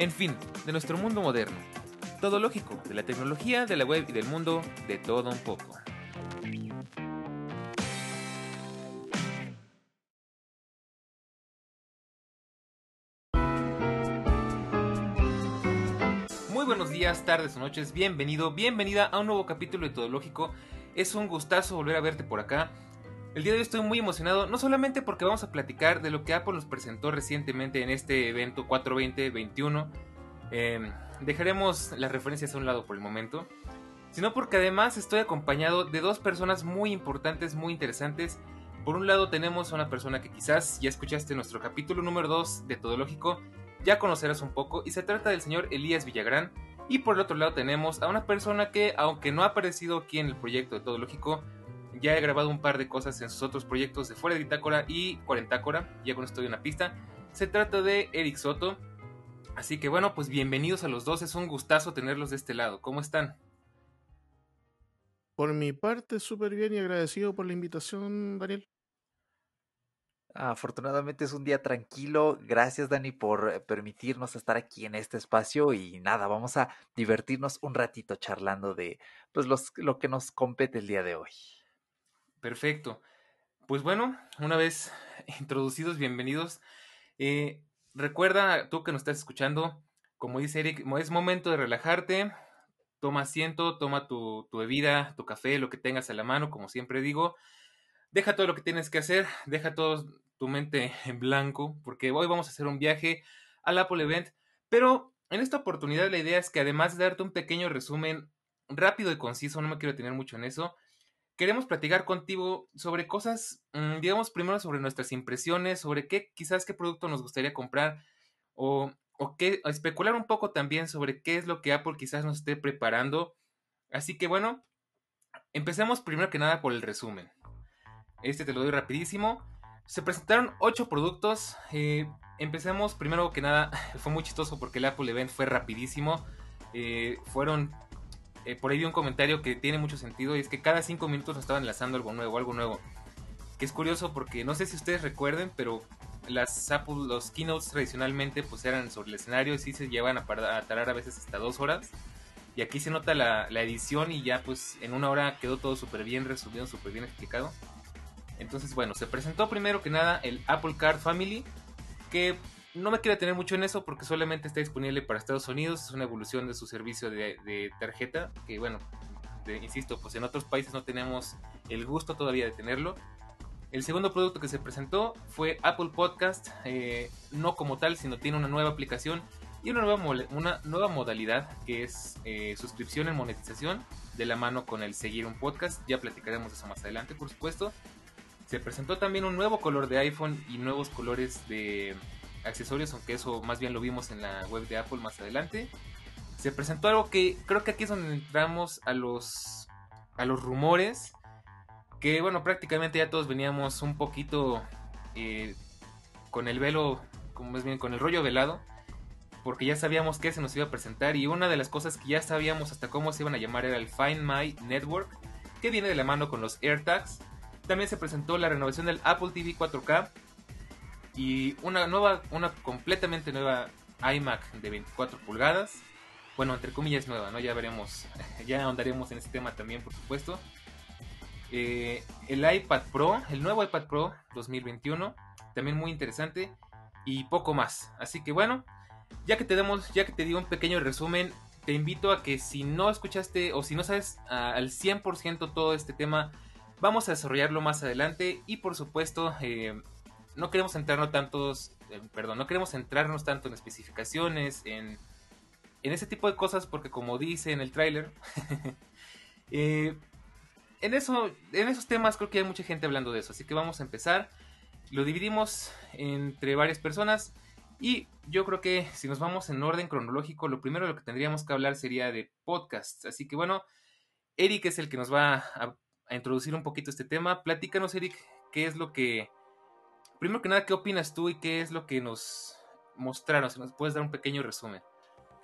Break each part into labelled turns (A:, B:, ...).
A: En fin, de nuestro mundo moderno. Todo lógico, de la tecnología, de la web y del mundo, de todo un poco. Muy buenos días, tardes o noches, bienvenido, bienvenida a un nuevo capítulo de Todo Lógico. Es un gustazo volver a verte por acá. El día de hoy estoy muy emocionado, no solamente porque vamos a platicar de lo que Apple nos presentó recientemente en este evento 420-21, em, dejaremos las referencias a un lado por el momento, sino porque además estoy acompañado de dos personas muy importantes, muy interesantes. Por un lado tenemos a una persona que quizás ya escuchaste nuestro capítulo número 2 de Todo Lógico, ya conocerás un poco, y se trata del señor Elías Villagrán. Y por el otro lado tenemos a una persona que, aunque no ha aparecido aquí en el proyecto de Todo Lógico, ya he grabado un par de cosas en sus otros proyectos de Fuera de Bitácora y Cuarentácora. Ya con esto doy una pista. Se trata de Eric Soto. Así que bueno, pues bienvenidos a los dos. Es un gustazo tenerlos de este lado. ¿Cómo están?
B: Por mi parte, súper bien y agradecido por la invitación, Daniel.
C: Afortunadamente es un día tranquilo. Gracias, Dani, por permitirnos estar aquí en este espacio. Y nada, vamos a divertirnos un ratito charlando de pues, los, lo que nos compete el día de hoy.
A: Perfecto. Pues bueno, una vez introducidos, bienvenidos. Eh, recuerda, tú que nos estás escuchando, como dice Eric, es momento de relajarte. Toma asiento, toma tu, tu bebida, tu café, lo que tengas a la mano, como siempre digo. Deja todo lo que tienes que hacer, deja todo tu mente en blanco, porque hoy vamos a hacer un viaje al Apple Event. Pero en esta oportunidad la idea es que además de darte un pequeño resumen rápido y conciso, no me quiero tener mucho en eso, queremos platicar contigo sobre cosas, mm, digamos primero sobre nuestras impresiones, sobre qué quizás qué producto nos gustaría comprar o, especular un poco también sobre qué es lo que Apple quizás nos esté preparando. Así que bueno, empecemos primero que nada por el resumen. Este te lo doy rapidísimo. Se presentaron ocho productos. Eh, empecemos primero que nada, fue muy chistoso porque el Apple Event fue rapidísimo. Eh, fueron eh, por ahí vi un comentario que tiene mucho sentido y es que cada cinco minutos nos estaban enlazando algo nuevo, algo nuevo. Que es curioso porque no sé si ustedes recuerden, pero las Apple, los keynotes tradicionalmente pues eran sobre el escenario y sí se llevan a, tardar a veces hasta dos horas. Y aquí se nota la, la edición y ya pues en una hora quedó todo súper bien resumido, súper bien explicado. Entonces bueno, se presentó primero que nada el Apple Card Family, que no me quiero tener mucho en eso porque solamente está disponible para Estados Unidos. Es una evolución de su servicio de, tarjeta. Que bueno, insisto, pues en otros países no tenemos el gusto todavía de tenerlo. El segundo producto que se presentó fue Apple Podcast, eh, no como tal, sino tiene una nueva aplicación y una nueva, una nueva modalidad que es eh, suscripción en monetización de la mano con el seguir un podcast. Ya platicaremos eso más adelante, por supuesto. Se presentó también un nuevo color de iPhone y nuevos colores de, accesorios, aunque eso más bien lo vimos en la web de Apple más adelante. Se presentó algo que creo que aquí es donde entramos a los a los rumores que bueno prácticamente ya todos veníamos un poquito eh, con el velo como más bien con el rollo velado porque ya sabíamos que se nos iba a presentar y una de las cosas que ya sabíamos hasta cómo se iban a llamar era el Find My Network que viene de la mano con los AirTags también se presentó la renovación del Apple TV 4K y una nueva, una completamente nueva iMac de 24 pulgadas. Bueno, entre comillas nueva, ¿no? Ya veremos, ya ahondaremos en ese tema también, por supuesto. Eh, el iPad Pro, el nuevo iPad Pro 2021, también muy interesante y poco más. Así que bueno, ya que te damos, ya que te digo un pequeño resumen, te invito a que si no escuchaste o si no sabes al 100% todo este tema, vamos a desarrollarlo más adelante y por supuesto eh, no queremos entrarnos tantos, perdón, no queremos centrarnos tanto en especificaciones, en, en ese tipo de cosas, porque como dice en el tráiler, eh, en, eso, en esos temas creo que hay mucha gente hablando de eso, así que vamos a empezar. Lo dividimos entre varias personas. Y yo creo que si nos vamos en orden cronológico, lo primero de lo que tendríamos que hablar sería de podcasts. Así que bueno, Eric es el que nos va a, a introducir un poquito este tema. Platícanos, Eric, qué es lo que... Primero que nada, ¿qué opinas tú y qué es lo que nos mostraron? Si nos puedes dar un pequeño resumen.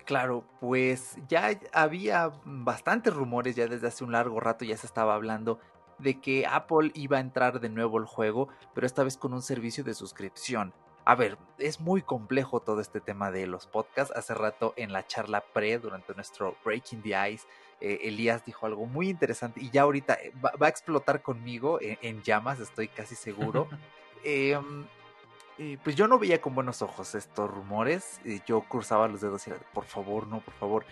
C: Claro, pues ya había bastantes rumores, ya desde hace un largo rato ya se estaba hablando de que Apple iba a entrar de nuevo al juego, pero esta vez con un servicio de suscripción. A ver, es muy complejo todo este tema de los podcasts. Hace rato en la charla pre, durante nuestro Breaking the Ice, eh, Elías dijo algo muy interesante y ya ahorita va, a explotar conmigo en, llamas, estoy casi seguro. Em, pues yo no veía con buenos ojos estos rumores. yo cruzaba los dedos y era, por favor, no, por favor.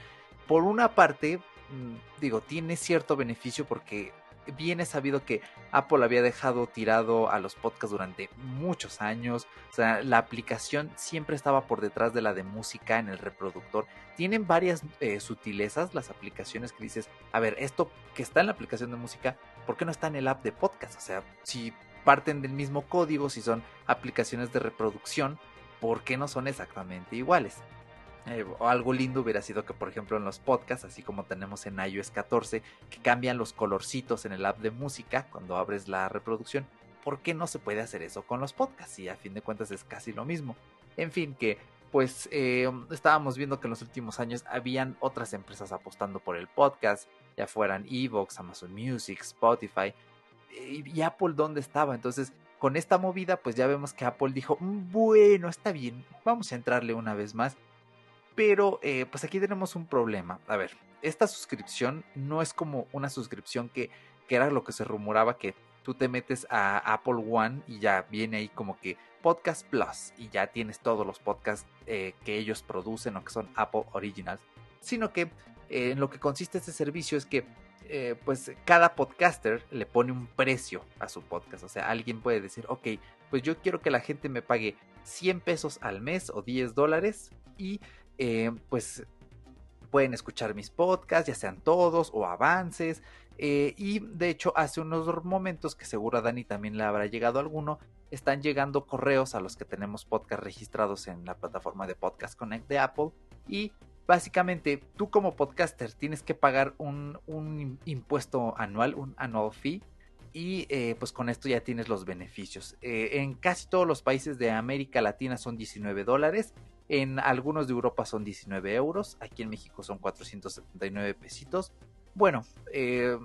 C: Por una parte, mm, digo, tiene cierto beneficio porque bien es sabido que Apple había dejado tirado a los podcasts durante muchos años. O sea, la aplicación siempre estaba por detrás de la de música en el reproductor. Tienen varias eh, sutilezas las aplicaciones que dices, a ver, esto que está en la aplicación de música, ¿por qué no está en el app de podcast? O sea, si parten del mismo código, si son aplicaciones de reproducción, ¿por qué no son exactamente iguales? Eh, algo lindo hubiera sido que, por ejemplo, en los podcasts, así como tenemos en iOS 14, que cambian los colorcitos en el app de música cuando abres la reproducción. ¿Por qué no se puede hacer eso con los podcasts? Y a fin de cuentas es casi lo mismo. En fin, que pues eh, estábamos viendo que en los últimos años habían otras empresas apostando por el podcast, ya fueran Evox, Amazon Music, Spotify. ¿Y Apple dónde estaba? Entonces, con esta movida, pues ya vemos que Apple dijo, mm, bueno, está bien, vamos a entrarle una vez más pero eh, pues aquí tenemos un problema. A ver, esta suscripción no es como una suscripción que, que era lo que se rumoraba que tú te metes a Apple One y ya viene ahí como que Podcast Plus y ya tienes todos los podcasts eh, que ellos producen o que son Apple Originals. Sino que eh, en lo que consiste este servicio es que pues cada podcaster le pone un precio a su podcast. O sea, alguien puede decir, ok, pues yo quiero que la gente me pague 100 pesos al mes o 10 dólares y eh, pues pueden escuchar mis podcasts, ya sean todos o avances. Eh, y de hecho, hace unos momentos que seguro a Dani también le habrá llegado alguno, están llegando correos a los que tenemos podcast registrados en la plataforma de Podcast Connect de Apple. Y básicamente tú como podcaster tienes que pagar un, impuesto anual, un annual fee. Y eh, pues con esto ya tienes los beneficios. en casi todos los países de América Latina son 19 dólares en algunos de Europa son 19 euros, aquí en México son 479 pesitos. Bueno, eh,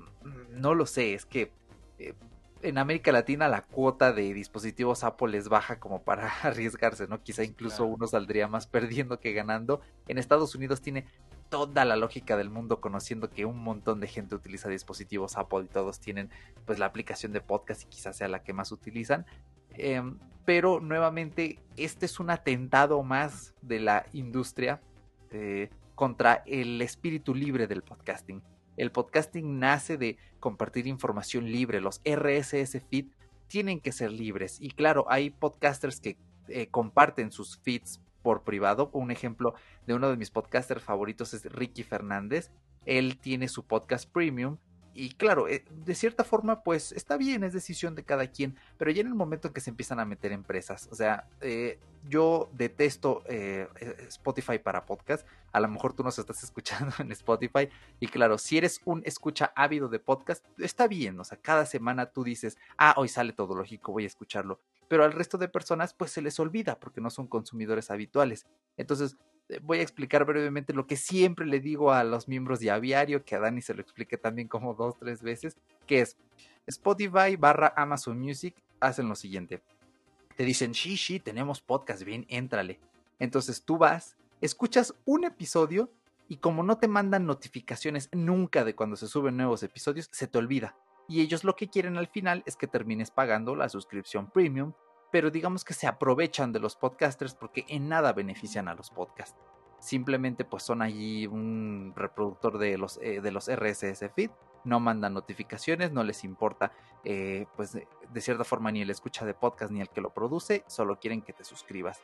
C: no lo sé, es que eh, en América Latina la cuota de dispositivos Apple es baja como para arriesgarse, ¿no? Quizá incluso uno saldría más perdiendo que ganando. En Estados Unidos tiene toda la lógica del mundo conociendo que un montón de gente utiliza dispositivos Apple y todos tienen pues la aplicación de podcast y quizás sea la que más utilizan. Em, pero nuevamente este es un atentado más de la industria eh, contra el espíritu libre del podcasting. El podcasting nace de compartir información libre, los RSS feed tienen que ser libres y claro, hay podcasters que eh, comparten sus feeds por privado. Un ejemplo de uno de mis podcasters favoritos es Ricky Fernández. Él tiene su podcast premium y claro, eh, de cierta forma, pues está bien, es decisión de cada quien, pero ya en el momento en que se empiezan a meter empresas, o sea, eh, yo detesto eh, Spotify para podcast, a lo mejor tú nos estás escuchando en Spotify, y claro, si eres un escucha ávido de podcast, está bien, o sea, cada semana tú dices, ah, hoy sale todo lógico, voy a escucharlo, pero al resto de personas, pues se les olvida porque no son consumidores habituales. Entonces, eh, voy a explicar brevemente lo que siempre le digo a los miembros de Aviario, que a Dani se lo explique también como dos, tres veces, que es Spotify barra Amazon Music hacen lo siguiente. Te dicen, sí, sí, tenemos podcast, bien, éntrale. Entonces tú vas, escuchas un episodio y como no te mandan notificaciones nunca de cuando se suben nuevos episodios, se te olvida. Y ellos lo que quieren al final es que termines pagando la suscripción premium pero digamos que se aprovechan de los podcasters porque en nada benefician a los podcasts. Simplemente pues son allí un reproductor de los, eh, de los RSS feed, no mandan notificaciones, no les importa eh, pues de, cierta forma ni el escucha de podcast ni el que lo produce, solo quieren que te suscribas.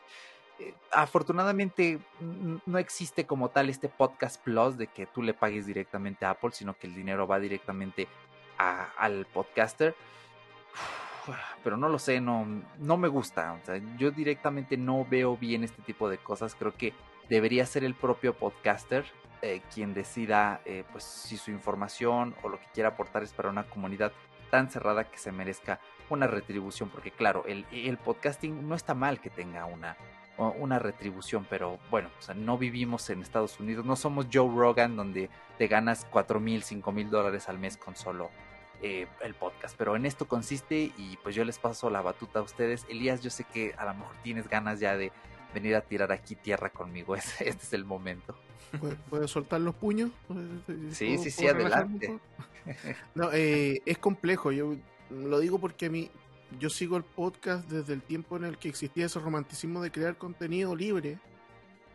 C: Eh, afortunadamente no existe como tal este podcast plus de que tú le pagues directamente a Apple, sino que el dinero va directamente al podcaster pero no lo sé, no, no me gusta. O sea, yo directamente no veo bien este tipo de cosas. Creo que debería ser el propio podcaster eh, quien decida eh, pues si su información o lo que quiera aportar es para una comunidad tan cerrada que se merezca una retribución. Porque claro, el, el podcasting no está mal que tenga una, una retribución, pero bueno, o sea, no vivimos en Estados Unidos, no somos Joe Rogan donde te ganas cuatro mil, cinco mil dólares al mes con solo eh, el podcast, pero en esto consiste y pues yo les paso la batuta a ustedes. Elías, yo sé que a lo mejor tienes ganas ya de venir a tirar aquí tierra conmigo, este es el momento.
B: ¿Puedes soltar los puños?
C: Sí, sí, sí, adelante.
B: No, eh, es complejo, yo lo digo porque a mí yo sigo el podcast desde el tiempo en el que existía ese romanticismo de crear contenido libre,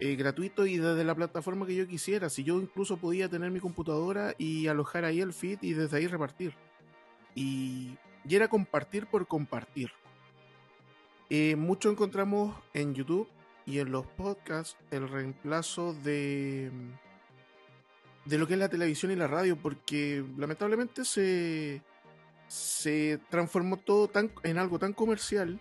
B: eh, gratuito y desde la plataforma que yo quisiera. Si yo incluso podía tener mi computadora y alojar ahí el feed y desde ahí repartir. Y, era compartir por compartir. Eh, mucho encontramos en YouTube y en los podcasts el reemplazo de de lo que es la televisión y la radio porque lamentablemente se se transformó todo tan, en algo tan comercial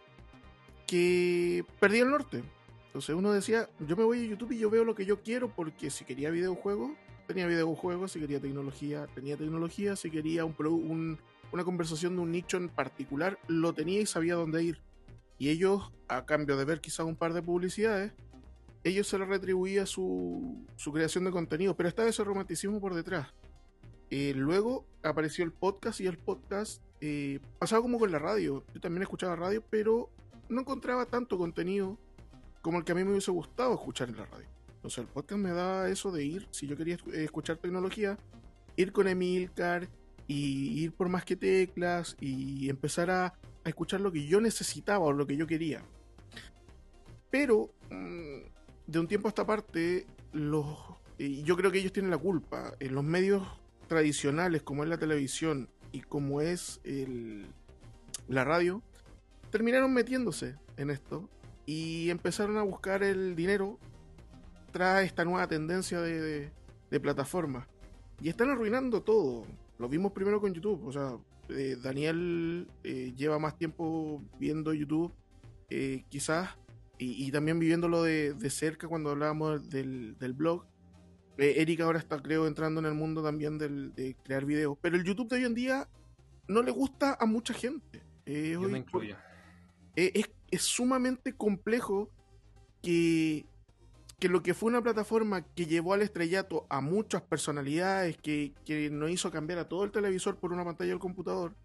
B: que perdí el norte. Entonces uno decía, yo me voy a YouTube y yo veo lo que yo quiero porque si quería videojuegos, tenía videojuegos, si quería tecnología, tenía tecnología, si quería un, una conversación de un nicho en particular, lo tenía y sabía dónde ir. Y ellos, a cambio de ver quizás un par de publicidades, ellos se les retribuía su, su creación de contenido, pero estaba ese romanticismo por detrás. Eh, luego apareció el podcast y el podcast eh, pasaba como con la radio. Yo también escuchaba radio, pero no encontraba tanto contenido como el que a mí me hubiese gustado escuchar en la radio. Entonces el podcast me daba eso de ir, si yo quería escuchar tecnología, ir con Emilcar y ir por más que teclas y empezar a, escuchar lo que yo necesitaba o lo que yo quería. Pero mm, de un tiempo a esta parte, los, yo creo que ellos tienen la culpa. En los medios tradicionales como es la televisión y como es el, la radio, terminaron metiéndose en esto y empezaron a buscar el dinero tras esta nueva tendencia de, de, plataformas. Y están arruinando todo. Lo vimos primero con YouTube. O sea, eh, Daniel eh, lleva más tiempo viendo YouTube, eh, quizás, y, y, también viviéndolo de, de cerca cuando hablábamos del, del blog. Erika ahora está, creo, entrando en el mundo también del, de crear videos. Pero el YouTube de hoy en día no le gusta a mucha gente.
A: Yo me incluyo.
B: Es, es, sumamente complejo que, que lo que fue una plataforma que llevó al estrellato a muchas personalidades, que, que nos hizo cambiar a todo el televisor por una pantalla del computador,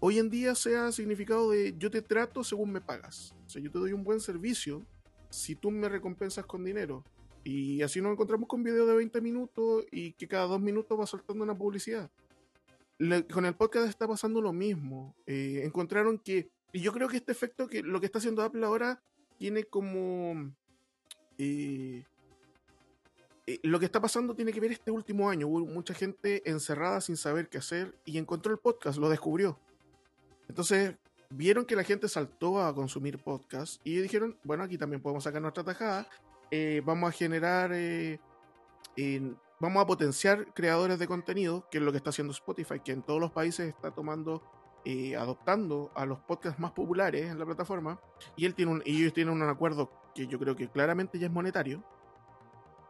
B: hoy en día sea significado de yo te trato según me pagas. O sea, yo te doy un buen servicio si tú me recompensas con dinero. Y así nos encontramos con videos de 20 minutos y que cada dos minutos va soltando una publicidad. Con el podcast está pasando lo mismo. Eh, encontraron que, y yo creo que este efecto que lo que está haciendo Apple ahora tiene como... Lo que está pasando tiene que ver este último año. Hubo mucha gente encerrada sin saber qué hacer y encontró el podcast, lo descubrió. Entonces vieron que la gente saltó a consumir podcast y dijeron, bueno, aquí también podemos sacar nuestra tajada eh, vamos a generar, eh, vamos a potenciar creadores de contenido, que es lo que está haciendo Spotify, que en todos los países está tomando, eh, adoptando a los podcasts más populares en la plataforma, y, él tiene un, ellos tienen un acuerdo que yo creo que claramente ya es monetario,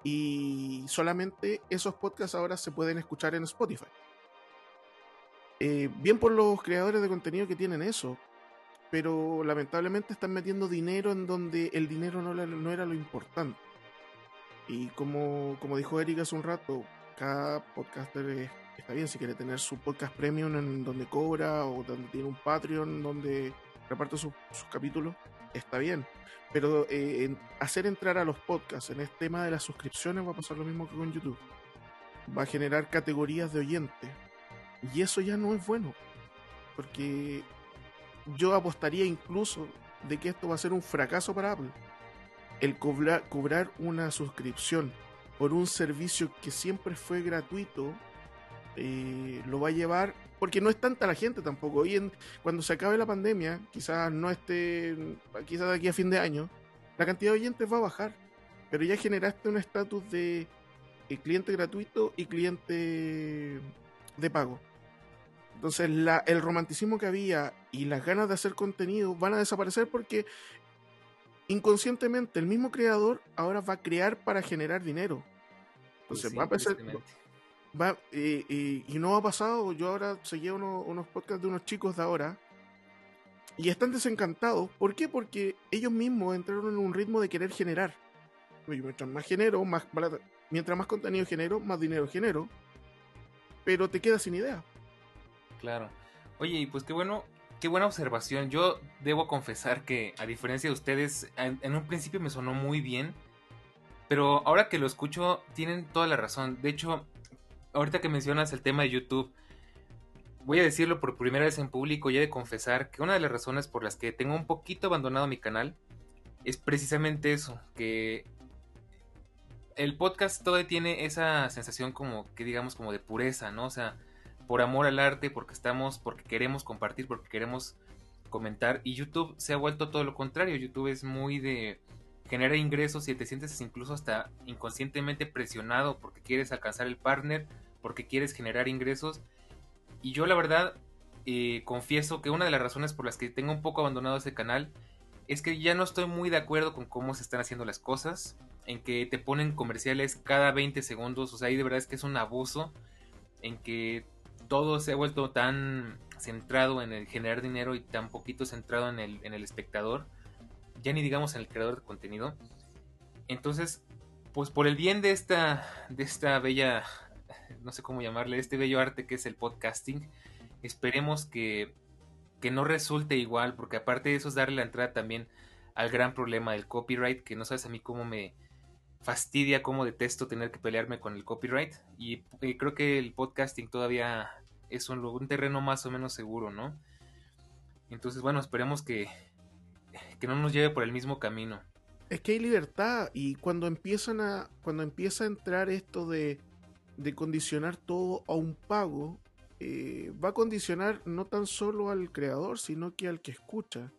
B: y solamente esos podcasts ahora se pueden escuchar en Spotify. bien por los creadores de contenido que tienen eso, pero lamentablemente están metiendo dinero en donde el dinero no, no era lo importante. Y como, como dijo Erika hace un rato, cada podcaster está bien si quiere tener su podcast premium en donde cobra o donde tiene un Patreon donde reparte sus capítulos, está bien. Pero eh, hacer entrar a los podcasts en este tema de las suscripciones va a pasar lo mismo que con YouTube. Va a generar categorías de oyentes. Y eso ya no es bueno. Porque yo apostaría incluso de que esto va a ser un fracaso para Apple. El cobrar, una suscripción por un servicio que siempre fue gratuito eh, lo va a llevar porque no es tanta la gente tampoco. Hoy en, cuando se acabe la pandemia, quizás no esté, quizás de aquí a fin de año, la cantidad de oyentes va a bajar. Pero ya generaste un estatus de eh, cliente gratuito y cliente de pago. Entonces la, el romanticismo que había y las ganas de hacer contenido van a desaparecer porque inconscientemente el mismo creador ahora va a crear para generar dinero. Entonces
A: sí,
B: va a
A: tristemente.
B: Va, eh, eh, y no ha pasado, yo ahora seguía uno- unos podcasts de unos chicos de ahora y están desencantados. ¿Por qué? Porque ellos mismos entraron en un ritmo de querer generar. Mientras más genero, más mientras más contenido genero, más dinero genero. Pero te quedas sin idea.
A: Claro. Oye, y pues qué bueno, qué buena observación. Yo debo confesar que, a diferencia de ustedes, en un principio me sonó muy bien. Pero ahora que lo escucho, tienen toda la razón. De hecho, ahorita que mencionas el tema de YouTube, voy a decirlo por primera vez en público y he de confesar que una de las razones por las que tengo un poquito abandonado mi canal es precisamente eso, que el podcast todavía tiene esa sensación como que digamos como de pureza, ¿no? O sea, por amor al arte, porque estamos, porque queremos compartir, porque queremos comentar. Y YouTube se ha vuelto todo lo contrario. YouTube es muy de generar ingresos y te sientes incluso hasta inconscientemente presionado porque quieres alcanzar el partner, porque quieres generar ingresos. Y yo la verdad eh, confieso que una de las razones por las que tengo un poco abandonado ese canal es que ya no estoy muy de acuerdo con cómo se están haciendo las cosas, en que te ponen comerciales cada 20 segundos, o sea, ahí de verdad es que es un abuso, en que todo se ha vuelto tan centrado en el generar dinero y tan poquito centrado en el, en el espectador, ya ni digamos en el creador de contenido. Entonces, pues por el bien de esta, de esta bella, no sé cómo llamarle, este bello arte que es el podcasting, esperemos que, que no resulte igual, porque aparte de eso es darle la entrada también al gran problema del copyright, que no sabes a mí cómo me fastidia, cómo detesto tener que pelearme con el copyright. Y eh, creo que el podcasting todavía es un, un terreno más o menos seguro, ¿no? Entonces, bueno, esperemos que, que no nos lleve por el mismo camino.
B: Es que hay libertad y cuando empiezan a cuando empieza a entrar esto de, de condicionar todo a un pago, eh, va a condicionar no tan solo al creador, sino que al que escucha.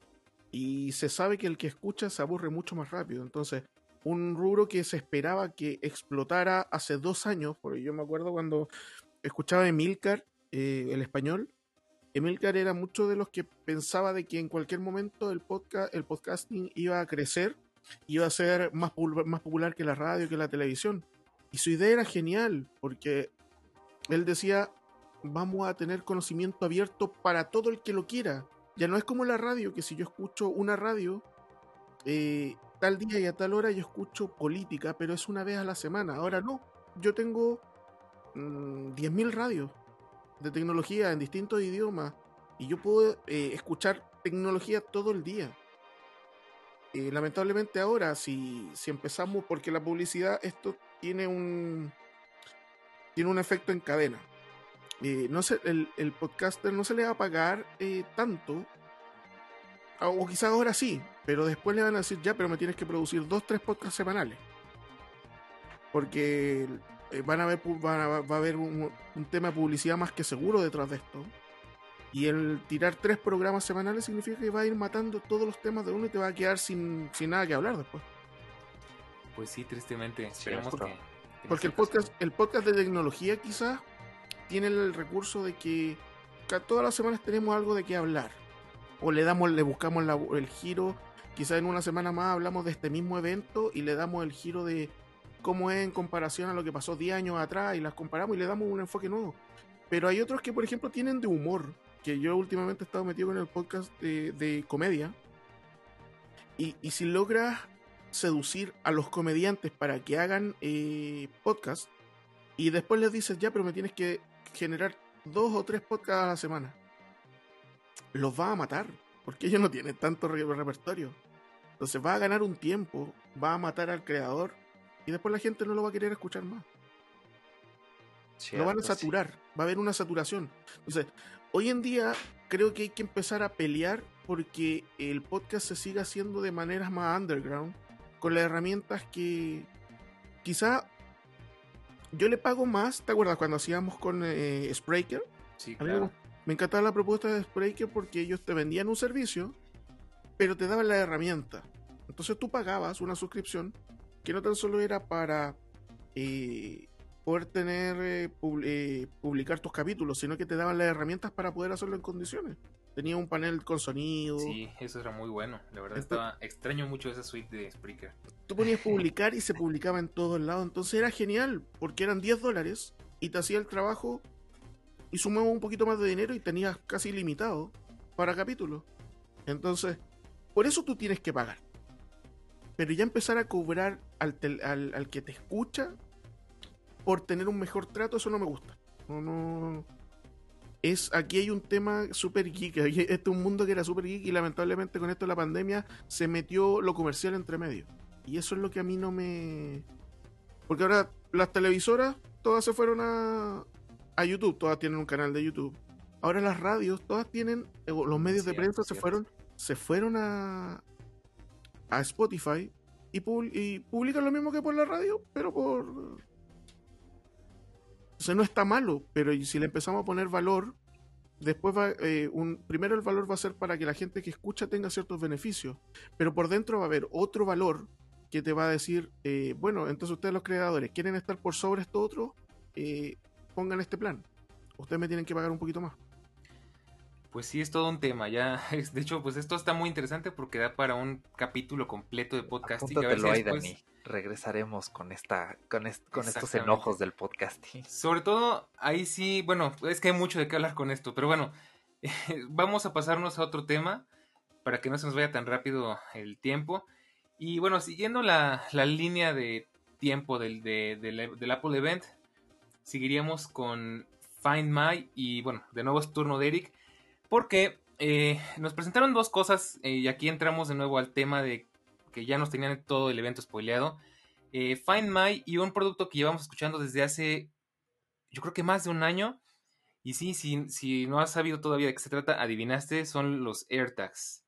B: Y se sabe que el que escucha se aburre mucho más rápido. Entonces, un rubro que se esperaba que explotara hace dos años, porque yo me acuerdo cuando escuchaba Emilcar, eh, el español, Emilcar era mucho de los que pensaba de que en cualquier momento el, podcast, el podcasting iba a crecer, iba a ser más, más popular que la radio, que la televisión. Y su idea era genial, porque él decía, vamos a tener conocimiento abierto para todo el que lo quiera. Ya no es como la radio, que si yo escucho una radio, eh, tal día y a tal hora yo escucho política, pero es una vez a la semana. Ahora no, yo tengo mm, 10.000 radios de tecnología en distintos idiomas y yo puedo eh, escuchar tecnología todo el día. Eh, lamentablemente ahora, si, si empezamos, porque la publicidad, esto tiene un, tiene un efecto en cadena. Eh, no se, el, el podcaster no se le va a pagar eh, tanto, o o quizás ahora sí, pero después le van a decir, ya, pero me tienes que producir dos, tres podcasts semanales. Porque eh, van a ver, van a- va a haber un, un tema de publicidad más que seguro detrás de esto. Y el tirar tres programas semanales significa que va a ir matando todos los temas de uno y te va a quedar sin, sin nada que hablar después.
A: Pues sí, tristemente. Esperemos
C: Cierto.
A: que,
B: Porque el podcast, el podcast de tecnología quizás tiene el recurso de que todas las semanas tenemos algo de qué hablar. O le damos, le buscamos la- el giro. Quizás en una semana más hablamos de este mismo evento y le damos el giro de cómo es en comparación a lo que pasó 10 años atrás y las comparamos y le damos un enfoque nuevo. Pero hay otros que, por ejemplo, tienen de humor. Que yo últimamente he estado metido con el podcast de, de comedia. Y, y si logras seducir a los comediantes para que hagan eh, podcast y después les dices, ya, pero me tienes que generar dos o tres podcasts a la semana. Los va a matar, porque ellos no tienen tanto re- repertorio. Entonces va a ganar un tiempo, va a matar al creador y después la gente no lo va a querer escuchar más. lo van a
C: sí.
B: saturar, va a haber una saturación. Entonces, hoy en día creo que hay que empezar a pelear porque el podcast se siga haciendo de maneras más underground, con las herramientas que quizá yo le pago más, ¿te acuerdas cuando hacíamos con eh, Spreaker?
A: Sí,
B: mí
A: claro.
B: me, encantaba la propuesta de Spreaker porque ellos te vendían un servicio, pero te daban la herramienta. Entonces tú pagabas una suscripción que no tan solo era para eh, poder tener, eh, pub- eh, publicar tus capítulos, sino que te daban las herramientas para poder hacerlo en condiciones. Tenía un panel con sonido.
A: Sí, eso era muy bueno. La verdad
B: Esto-
A: estaba extraño mucho esa suite de Spreaker.
B: Tú ponías publicar y se publicaba en todos lados. Entonces era genial, porque eran 10 dólares y te hacía el trabajo y sumaba un poquito más de dinero y tenías casi limitado para capítulos. Entonces, por eso tú tienes que pagar. Pero ya empezar a cobrar al, tel- al, al que te escucha por tener un mejor trato, eso no me gusta. No, no. Es, aquí hay un tema súper geek. Este es un mundo que era súper geek y lamentablemente con esto de la pandemia se metió lo comercial entre medio. Y eso es lo que a mí no me. Porque ahora las televisoras todas se fueron a, a YouTube, todas tienen un canal de YouTube. Ahora las radios todas tienen, eh, los medios de prensa se
A: cierto.
B: fueron, se fueron a, a Spotify y, pub- y publican lo mismo que por la radio, pero por. O sea, no está malo, pero si le empezamos a poner valor, después va, eh, un, primero el valor va a ser para que la gente que escucha tenga ciertos beneficios, pero por dentro va a haber otro valor que te va a decir, eh, bueno, entonces ustedes los creadores quieren estar por sobre esto otro, eh, pongan este plan. Ustedes me tienen que pagar un poquito más.
A: Pues sí, es todo un tema. Ya, es- de hecho, pues esto está muy interesante porque da para un capítulo completo de podcasting. A ver si
C: ahí,
A: después-
C: Dani. Regresaremos con esta, con, est- con estos enojos del podcasting.
A: Sobre todo, ahí sí, bueno, es que hay mucho de qué hablar con esto, pero bueno, vamos a pasarnos a otro tema para que no se nos vaya tan rápido el tiempo. Y bueno, siguiendo la, la línea de tiempo del, de- del- del Apple Event, seguiríamos con Find My y bueno, de nuevo es turno de Eric, porque eh, nos presentaron dos cosas eh, y aquí entramos de nuevo al tema de que ya nos tenían todo el evento spoileado. Eh, Find My y un producto que llevamos escuchando desde hace yo creo que más de un año. Y sí, si, si no has sabido todavía de qué se trata, adivinaste, son los AirTags.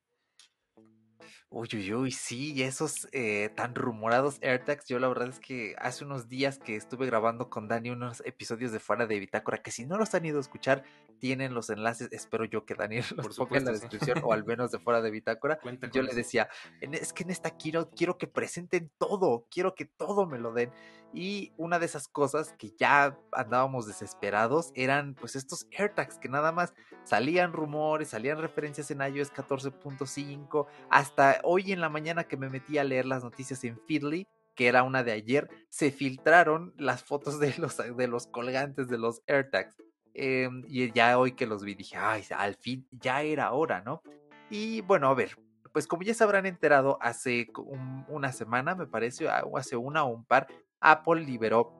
C: Uy, uy, uy, sí, y esos eh, tan rumorados AirTags, yo la verdad es que hace unos días que estuve grabando con Dani unos episodios de fuera de Bitácora, que si no los han ido a escuchar, tienen los enlaces, espero yo que Daniel los
A: Por
C: ponga en la
A: sí.
C: descripción, o al menos de fuera de Bitácora. Yo le decía, "En- es que en esta quiero, quiero que presenten todo, quiero que todo me lo den. Y una de esas cosas que ya andábamos desesperados eran pues estos AirTags que nada más salían rumores, salían referencias en iOS 14.5, hasta hoy en la mañana que me metí a leer las noticias en Feedly, que era una de ayer, se filtraron las fotos de los, de los colgantes de los AirTags. Em, y ya hoy que los vi dije, ay, al fin ya era hora, ¿no? Y bueno, a ver, pues como ya se habrán enterado, hace una semana, me parece, a- o hace una o un par, Apple liberó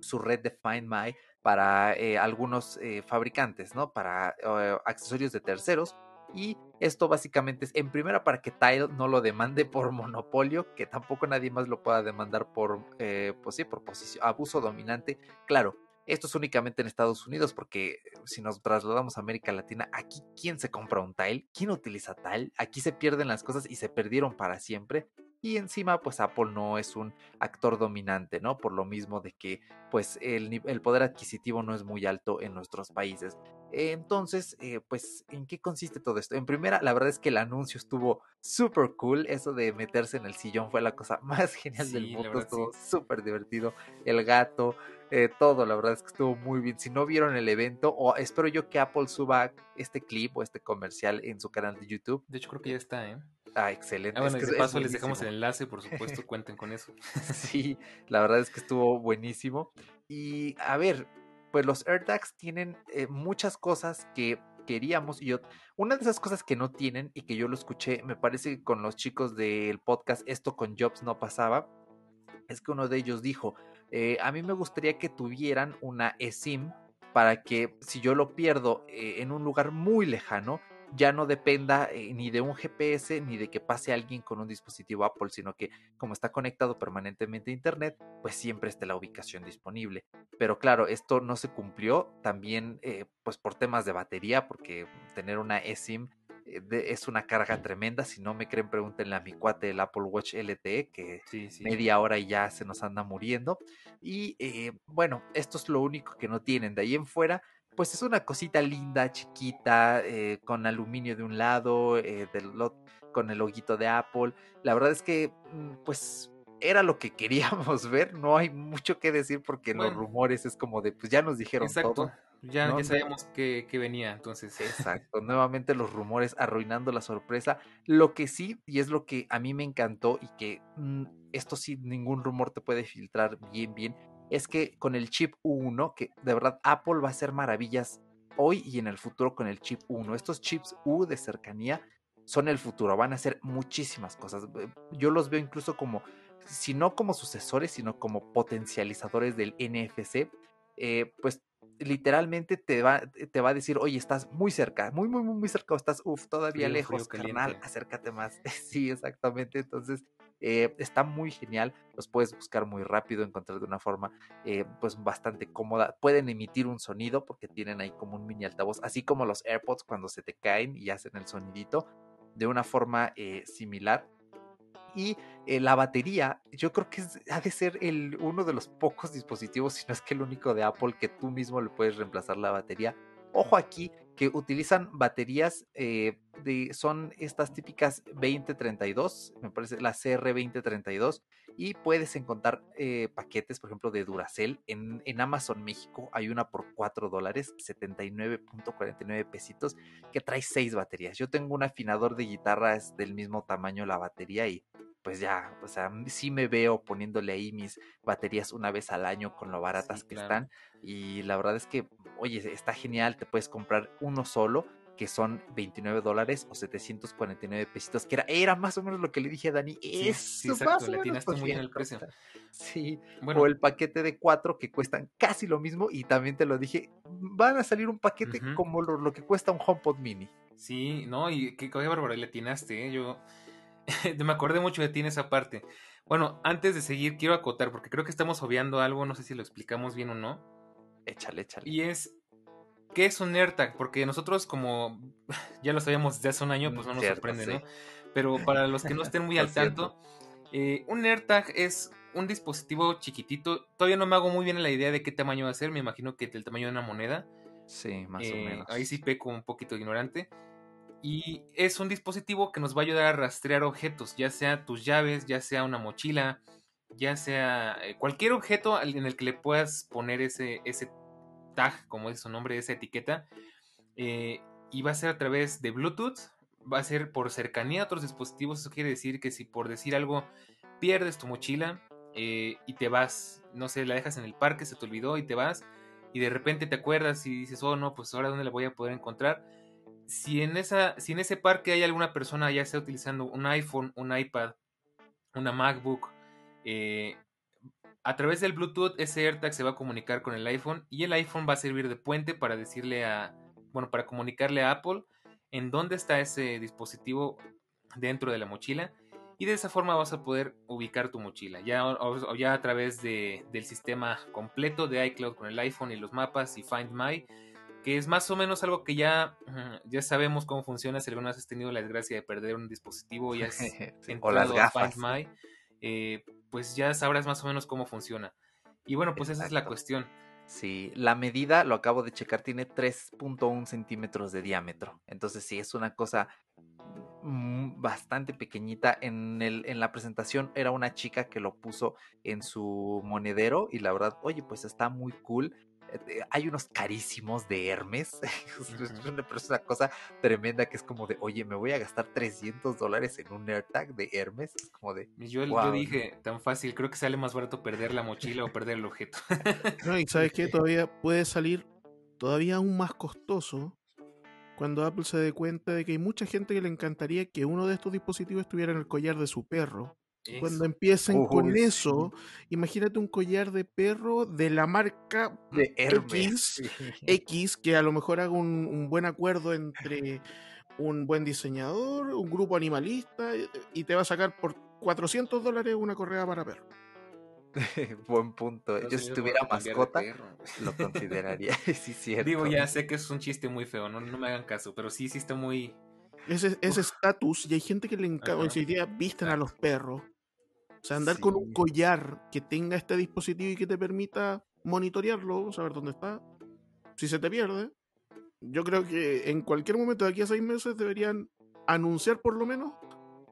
C: su red de Find My para eh, algunos eh, fabricantes, ¿no? Para eh, accesorios de terceros. Y esto básicamente es, en primera, para que Tile no lo demande por monopolio, que tampoco nadie más lo pueda demandar por, eh, pues sí, por posición, abuso dominante. Claro, esto es únicamente en Estados Unidos, porque si nos trasladamos a América Latina, aquí, ¿quién se compra un Tile? ¿Quién utiliza Tile? Aquí se pierden las cosas y se perdieron para siempre. Y encima, pues Apple no es un actor dominante, ¿no? Por lo mismo de que, pues, el, el poder adquisitivo no es muy alto en nuestros países. Eh, Entonces, eh, pues, ¿en qué consiste todo esto? En primera, la verdad es que el anuncio estuvo súper cool. Eso de meterse en el sillón fue la cosa más genial
A: Sí,
C: del mundo. Estuvo
A: sí.
C: súper divertido. El gato, eh, todo, la verdad es que estuvo muy bien. Si no vieron el evento, o espero yo que Apple suba este clip o este comercial en su canal de YouTube.
A: De hecho, creo que ya está, ¿eh?
C: Ah, excelente.
A: Ah, bueno,
C: es que
A: de paso les dejamos el enlace, por supuesto, cuenten con eso.
C: Sí, la verdad es que estuvo buenísimo. Y a ver, pues los AirTags tienen eh, muchas cosas que queríamos. Y yo, una de esas cosas que no tienen y que yo lo escuché, me parece que con los chicos del podcast, esto con Jobs no pasaba, es que uno de ellos dijo, eh, a mí me gustaría que tuvieran una eSIM para que si yo lo pierdo eh, en un lugar muy lejano, ya no dependa eh, ni de un GPS ni de que pase alguien con un dispositivo Apple, sino que como está conectado permanentemente a Internet, pues siempre esté la ubicación disponible. Pero claro, esto no se cumplió también eh, pues por temas de batería, porque tener una eSIM eh, de- es una carga tremenda. Si no me creen, pregúntenle a mi cuate el Apple Watch LTE, que
A: Sí, sí.
C: media hora y ya se nos anda muriendo. Y eh, bueno, esto es lo único que no tienen. De ahí en fuera, pues es una cosita linda, chiquita, eh, con aluminio de un lado, eh, del con el loguito de Apple. La verdad es que, mm, pues, era lo que queríamos ver, no hay mucho que decir porque los rumores es como de, pues ya nos dijeron
A: Exacto.
C: todo.
A: Ya,
C: ¿no?
A: ya sabíamos que, que venía, entonces.
C: Exacto, nuevamente los rumores arruinando la sorpresa. Lo que sí, y es lo que a mí me encantó y que mm, esto sí ningún rumor te puede filtrar bien, bien, es que con el chip U1, que de verdad Apple va a hacer maravillas hoy y en el futuro con el chip U1. Estos chips U de cercanía son el futuro, van a hacer muchísimas cosas. Yo los veo incluso como, si no como sucesores, sino como potencializadores del NFC. Eh, pues literalmente te va, te va a decir, oye, estás muy cerca, muy, muy, muy, muy cerca, o estás, uff, todavía
A: Frío,
C: lejos,
A: frío,
C: carnal, acércate más. sí, exactamente. Entonces, eh, está muy genial, los puedes buscar muy rápido, encontrar de una forma, eh, pues, bastante cómoda. Pueden emitir un sonido porque tienen ahí como un mini altavoz, así como los AirPods cuando se te caen y hacen el sonidito, de una forma eh, similar. Y la batería, yo creo que ha de ser el, uno de los pocos dispositivos, si no es que el único de Apple, que tú mismo le puedes reemplazar la batería. Ojo aquí que utilizan baterías, eh, de, son estas típicas 2032, me parece la CR 2032, y puedes encontrar eh, paquetes, por ejemplo, de Duracell. En, en Amazon México hay una por 4 dólares, 79.49 pesitos, que trae 6 baterías. Yo tengo un afinador de guitarras del mismo tamaño la batería y pues ya, o sea, sí me veo poniéndole ahí mis baterías una vez al año con lo baratas que
A: claro.
C: están. Y la verdad es que, oye, está genial, te puedes comprar uno solo que son 29 dólares o 749 pesitos, que era, era más o menos lo que le dije a Dani.
A: Sí,
C: Eso,
A: sí,
C: más o
A: le
C: menos
A: atinaste muy bien el precio.
C: Sí,
A: Bueno,
C: o el paquete de cuatro que cuestan casi lo mismo y también te lo dije, van a salir un paquete como lo, lo que cuesta un HomePod mini.
A: sí, no, y qué, qué bárbaro, le atinaste, ¿eh? Yo me acordé mucho de ti en esa parte. Bueno, antes de seguir, quiero acotar, porque creo que estamos obviando algo, no sé si lo explicamos bien o no.
C: Échale, échale.
A: Y es, ¿qué es un AirTag? Porque nosotros como ya lo sabíamos desde hace un año, pues no nos
C: Cierto,
A: sorprende,
C: sí.
A: ¿no? Pero para los que no estén muy al tanto, eh, un AirTag es un dispositivo chiquitito. Todavía no me hago muy bien la idea de qué tamaño va a ser. Me imagino que del tamaño de una moneda.
C: Sí, más o
A: Eh,
C: menos.
A: Ahí sí peco un poquito ignorante. Y es un dispositivo que nos va a ayudar a rastrear objetos, ya sea tus llaves, ya sea una mochila, ya sea eh, cualquier objeto en el que le puedas poner ese, ese tag, como es su nombre, esa etiqueta. eh, y va a ser a través de Bluetooth, va a ser por cercanía a otros dispositivos. Eso quiere decir que si por decir algo pierdes tu mochila eh, y te vas, no sé, la dejas en el parque, se te olvidó y te vas, y de repente te acuerdas y dices, oh no, pues ahora dónde la voy a poder encontrar. Si en, ese parque hay alguna persona ya sea utilizando un iPhone, un iPad, una MacBook, eh, a través del Bluetooth ese AirTag se va a comunicar con el iPhone y el iPhone va a servir de puente para decirle a, bueno, para comunicarle a Apple en dónde está ese dispositivo dentro de la mochila y de esa forma vas a poder ubicar tu mochila ya, a través de- del sistema completo de iCloud con el iPhone y los mapas y Find My que es más o menos algo que ya, ya sabemos cómo funciona si alguna vez has tenido la desgracia de perder un dispositivo y has
C: Sí, o las gafas.
A: Find My, eh, pues ya sabrás más o menos cómo funciona. Y bueno, pues esa es la cuestión.
C: Sí, la medida, lo acabo de checar, tiene 3.1 centímetros de diámetro. Entonces sí, es una cosa mm, bastante pequeñita. En, el, en la presentación era una chica que lo puso en su monedero y la verdad, oye, pues está muy cool. Eh, Hay unos carísimos de Hermes. Es una, pero es una cosa tremenda que es como de, oye, me voy a gastar 300 dólares en un AirTag de Hermes. Es como de,
A: Yo, yo dije, tan fácil, creo que sale más barato perder la mochila o perder el objeto.
B: No, y sabes qué, todavía puede salir todavía aún más costoso cuando Apple se dé cuenta de que hay mucha gente que le encantaría que uno de estos dispositivos estuviera en el collar de su perro. Cuando
A: Eso.
B: empiecen con
C: sí.
B: eso, imagínate un collar de perro de la marca
C: de Hermes.
B: X, que a lo mejor haga un, un buen acuerdo entre un buen diseñador, un grupo animalista y- y te va a sacar por 400 dólares una correa para perro.
C: Buen punto. Yo si tuviera mascota, lo consideraría. sí, cierto.
A: Digo, ya sé que es un chiste muy feo, no, no me hagan caso, pero sí, sí está muy...
B: Ese ese estatus, y hay gente que le encanta, hoy día visten a los perros. O sea, andar con un collar que tenga este dispositivo y que te permita monitorearlo, saber dónde está. Si se te pierde, yo creo que en cualquier momento de aquí a seis meses deberían anunciar por lo menos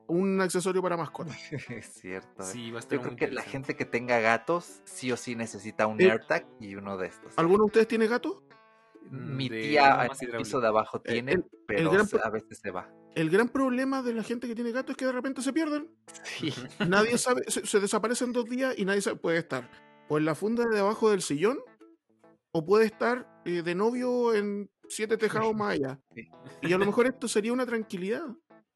B: un accesorio para mascotas.
C: es cierto. ¿eh?
A: Sí, va a estar
C: Yo creo que la gente que tenga gatos sí o sí necesita un
B: Eh,
C: AirTag y uno de estos.
B: ¿Alguno de ustedes tiene gato?
A: Mm,
C: Mi
A: de
C: tía
A: hidráulico.
C: piso de abajo
B: Eh,
C: tiene,
B: el-
C: pero
B: gran
C: a veces se va.
B: El gran problema de la gente que tiene gato es que de repente se pierden.
C: Sí.
B: Nadie sabe, se, se desaparecen dos días y nadie sabe, puede estar o en la funda de abajo del sillón o puede estar eh, de novio en siete tejados más allá.
C: Sí.
B: Y a lo mejor esto sería una tranquilidad.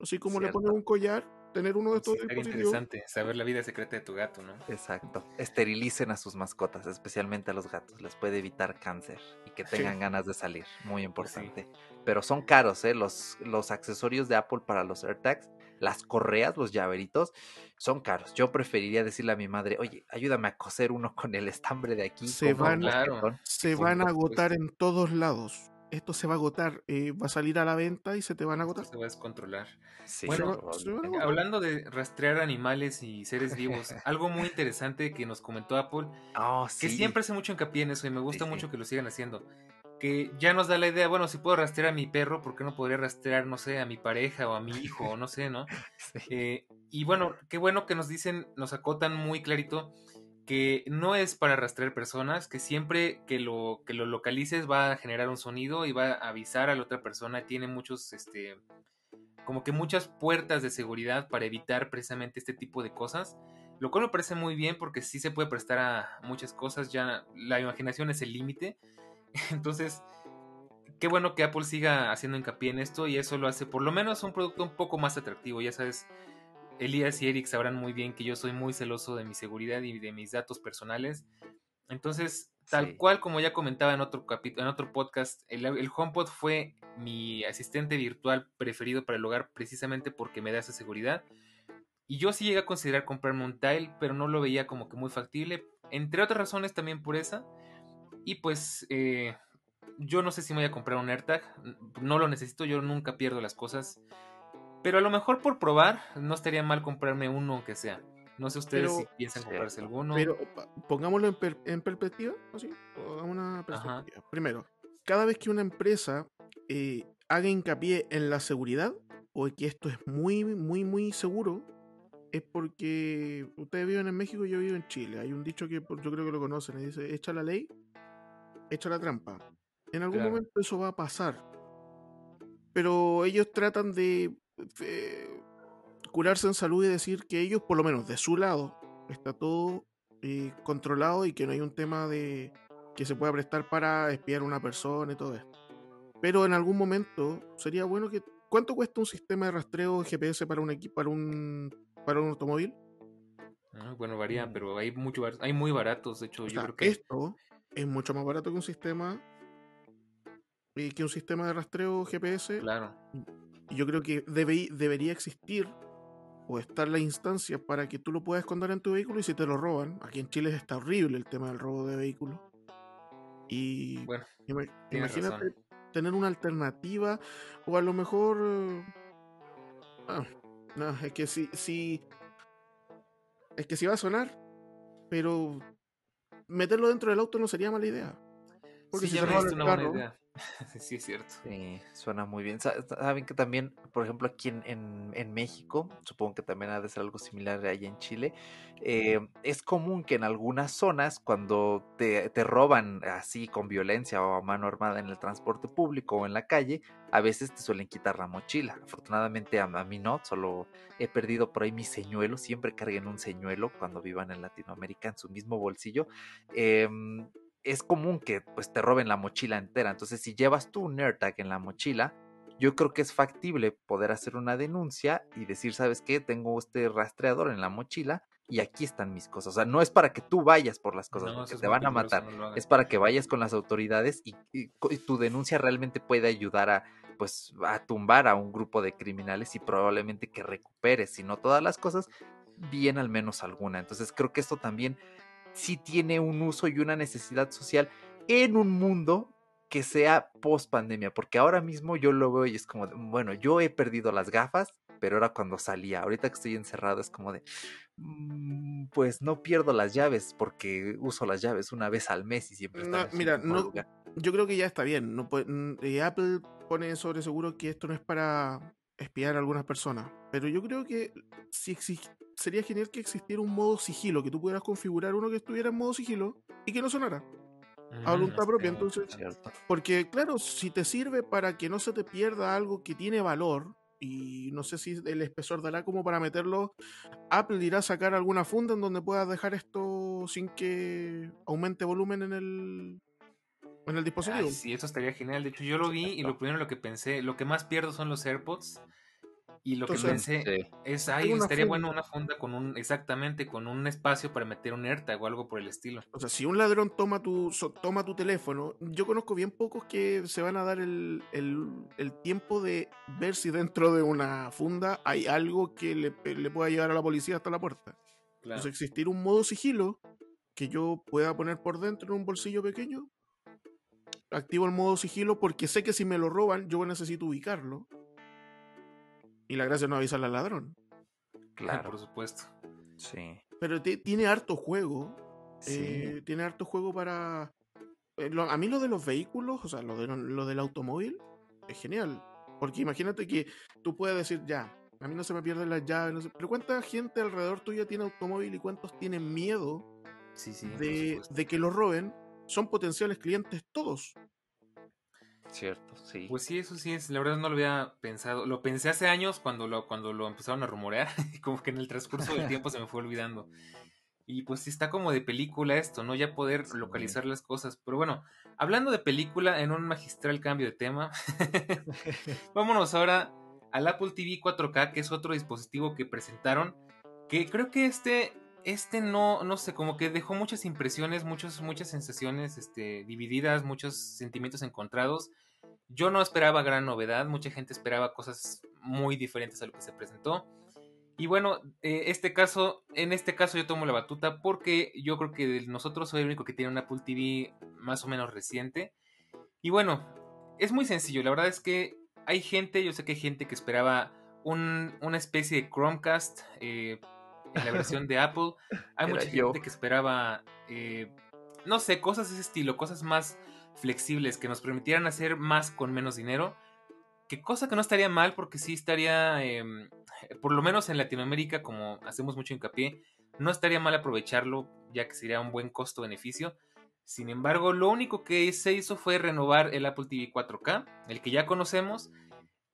B: Así como le pones un collar, tener uno de estos
A: Sí,
B: dispositivos.
A: interesante saber la vida secreta de tu gato, ¿no?
C: Exacto. Esterilicen a sus mascotas, especialmente a los gatos. Les puede evitar cáncer y que
B: Sí.
C: tengan ganas de salir. Muy
A: Pues sí.
C: importante. Pero son caros, ¿eh? Los, los accesorios de Apple para los AirTags, las correas, los llaveritos, son caros. Yo preferiría decirle a mi madre, oye, ayúdame a coser uno con el estambre de aquí.
B: Se van-
A: Claro.
C: mosquetón".
B: Se van a agotar en todos lados. Esto se va a agotar, eh, va a salir a la venta y se te van a agotar.
A: Se va a descontrolar.
C: Sí,
A: Bueno,
B: va.
A: Hablando de rastrear animales y seres vivos, algo muy interesante que nos comentó Apple,
C: Oh,
A: que siempre hace mucho hincapié en eso y me gusta
C: Sí, sí.
A: mucho que lo sigan haciendo. Que ya nos da la idea, bueno, si puedo rastrear a mi perro, ¿por qué no podría rastrear, no sé, a mi pareja o a mi hijo o no sé, ¿no?
C: Sí.
A: Eh, y bueno, qué bueno que nos dicen, nos acotan muy clarito que no es para rastrear personas, que siempre que lo, que lo localices va a generar un sonido y va a avisar a la otra persona. Tiene muchos, este, como que muchas puertas de seguridad para evitar precisamente este tipo de cosas. Lo cual me parece muy bien porque sí se puede prestar a muchas cosas, ya la imaginación es el límite. Entonces, qué bueno que Apple siga haciendo hincapié en esto y eso lo hace por lo menos un producto un poco más atractivo. Ya sabes, Elías y Eric sabrán muy bien que yo soy muy celoso de mi seguridad y de mis datos personales. Entonces, tal
C: Sí.
A: cual como ya comentaba en otro capítulo, en otro podcast, el, el HomePod fue mi asistente virtual preferido para el hogar precisamente porque me da esa seguridad. Y yo sí llegué a considerar comprarme un Tile, pero no lo veía como que muy factible. Entre otras razones también por esa. Y pues eh, yo no sé si me voy a comprar un AirTag. No lo necesito, yo nunca pierdo las cosas. Pero a lo mejor por probar, no estaría mal comprarme uno aunque sea. No sé ustedes
B: Pero-
A: si piensan comprarse alguno.
B: Pero pongámoslo en, per- en perspectiva, así, hagamos una perspectiva. Primero, cada vez que una empresa eh, haga hincapié en la seguridad o que esto es muy, muy, muy seguro, es porque ustedes viven en México y yo vivo en Chile. Hay un dicho que yo creo que lo conocen, y dice, echa la ley, echa la trampa. En algún
A: Claro.
B: momento eso va a pasar. Pero ellos tratan de eh, curarse en salud y decir que ellos, por lo menos de su lado, está todo eh, controlado y que no hay un tema de que se pueda prestar para espiar a una persona y todo esto. Pero en algún momento sería bueno que. ¿Cuánto cuesta un sistema de rastreo GPS para un equipo, para un, para un automóvil?
A: Ah, bueno, varía,
C: Mm.
A: pero hay mucho hay muy baratos. De hecho,
B: O
A: yo
B: sea,
A: creo que
B: esto es mucho más barato que un sistema eh, que un sistema de rastreo GPS.
A: claro.
B: Y yo creo que debe, debería existir o estar la instancia para que tú lo puedas esconder en tu vehículo y si te lo roban. Aquí en Chile está horrible el tema del robo de vehículos. Y
A: Bueno,
B: imagínate
A: razón.
B: tener una alternativa o a lo mejor... ah, no, es que si, si... Es que si va a sonar, pero meterlo dentro del auto no sería mala idea. Porque
A: sí,
B: si se el carro,
A: idea. sí, es cierto.
C: Sí, suena muy bien. Sa- Saben que también, por ejemplo, aquí en, en- en México, supongo que también ha de ser algo similar allá en Chile, eh, es común que en algunas zonas, cuando te, te roban así con violencia o a mano armada en el transporte público o en la calle, a veces te suelen quitar la mochila. Afortunadamente a, a mí no, solo he perdido por ahí mi señuelo, siempre carguen un señuelo cuando vivan en Latinoamérica en su mismo bolsillo. Em, es común que pues te roben la mochila entera. Entonces, si llevas tú un AirTag en la mochila, yo creo que es factible poder hacer una denuncia y decir, ¿sabes qué? Tengo este rastreador en la mochila y aquí están mis cosas. O sea, no es para que tú vayas por las cosas,
A: No, es
C: te van a matar.
A: no.
C: Es para que vayas con las autoridades y, y tu denuncia realmente puede ayudar a pues a tumbar a un grupo de criminales y probablemente que recuperes, si no todas las cosas, bien al menos alguna. Entonces creo que esto también sí tiene un uso y una necesidad social en un mundo que sea post pandemia, porque ahora mismo yo lo veo y es como, de, bueno, yo he perdido las gafas, pero era cuando salía, ahorita que estoy encerrado es como de, "Mm, pues no pierdo las llaves porque uso las llaves una vez al mes y siempre están
B: No, mira, no-
C: lugar".
B: yo creo que ya está bien. No puede- mm, eh, Apple pone sobre seguro que esto no es para espiar a algunas personas. Pero yo creo que si sería genial que existiera un modo sigilo, que tú pudieras configurar uno que estuviera en modo sigilo y que no sonara. a voluntad propia, entonces. Porque, claro, si te sirve para que no se te pierda algo que tiene valor, y no sé si el espesor dará como para meterlo, Apple irá a sacar alguna funda en donde puedas dejar esto sin que aumente volumen en el, en el dispositivo.
A: sí, eso estaría genial. De hecho, yo lo vi y lo primero lo que pensé, lo que más pierdo son los AirPods. Y lo que pensé es, ahí estaría bueno una funda con un, exactamente, con un espacio para meter un AirTag o algo por el estilo.
B: O sea, si un ladrón toma tu, toma tu teléfono, yo conozco bien pocos que se van a dar el, tiempo de ver si dentro de una funda hay algo que le, pueda llevar a la policía hasta la puerta. Entonces, existir un modo sigilo que yo pueda poner por dentro en un bolsillo pequeño, activo el modo sigilo porque sé que si me lo roban, yo necesito ubicarlo. Y la gracia no avisarle al ladrón.
A: Claro, por supuesto.
C: Sí.
B: Pero tiene harto juego. Eh, tiene harto juego para. Eh, a mí lo de los vehículos, o sea, lo, de, lo del automóvil, es genial. Porque imagínate que tú puedes decir, ya, a mí no se me pierden las llaves, no sé, pero ¿cuánta gente alrededor tuya tiene automóvil y cuántos tienen miedo de, de, que lo roben? Son potenciales clientes todos.
C: Cierto, sí.
A: Pues sí, eso sí es, la verdad no lo había pensado. Lo pensé hace años cuando lo, cuando lo empezaron a rumorear, y como que en el transcurso del tiempo se me fue olvidando. Y pues sí está como de película esto, ¿no? Ya poder localizar las cosas. Pero bueno, hablando de película, en un magistral cambio de tema, vámonos ahora al Apple TV 4K, que es otro dispositivo que presentaron, que creo que este este no, no sé, como que dejó muchas impresiones, muchos, muchas sensaciones este, divididas, muchos sentimientos encontrados. Yo no esperaba gran novedad, mucha gente esperaba cosas muy diferentes a lo que se presentó. Y bueno, eh, este caso, en este caso yo tomo la batuta porque yo creo que nosotros soy el único que tiene una Apple TV más o menos reciente. Y bueno, es muy sencillo, la verdad es que hay gente, yo sé que hay gente que esperaba una especie de Chromecast. Eh, en la versión de Apple. Hay mucha gente que esperaba, eh, no sé, cosas de ese estilo, cosas más flexibles que nos permitieran hacer más con menos dinero. Que cosa que no estaría mal porque sí estaría, em, por lo menos en Latinoamérica, como hacemos mucho hincapié, no estaría mal aprovecharlo ya que sería un buen costo-beneficio. Sin embargo, lo único que se hizo fue renovar el Apple TV 4K, el que ya conocemos,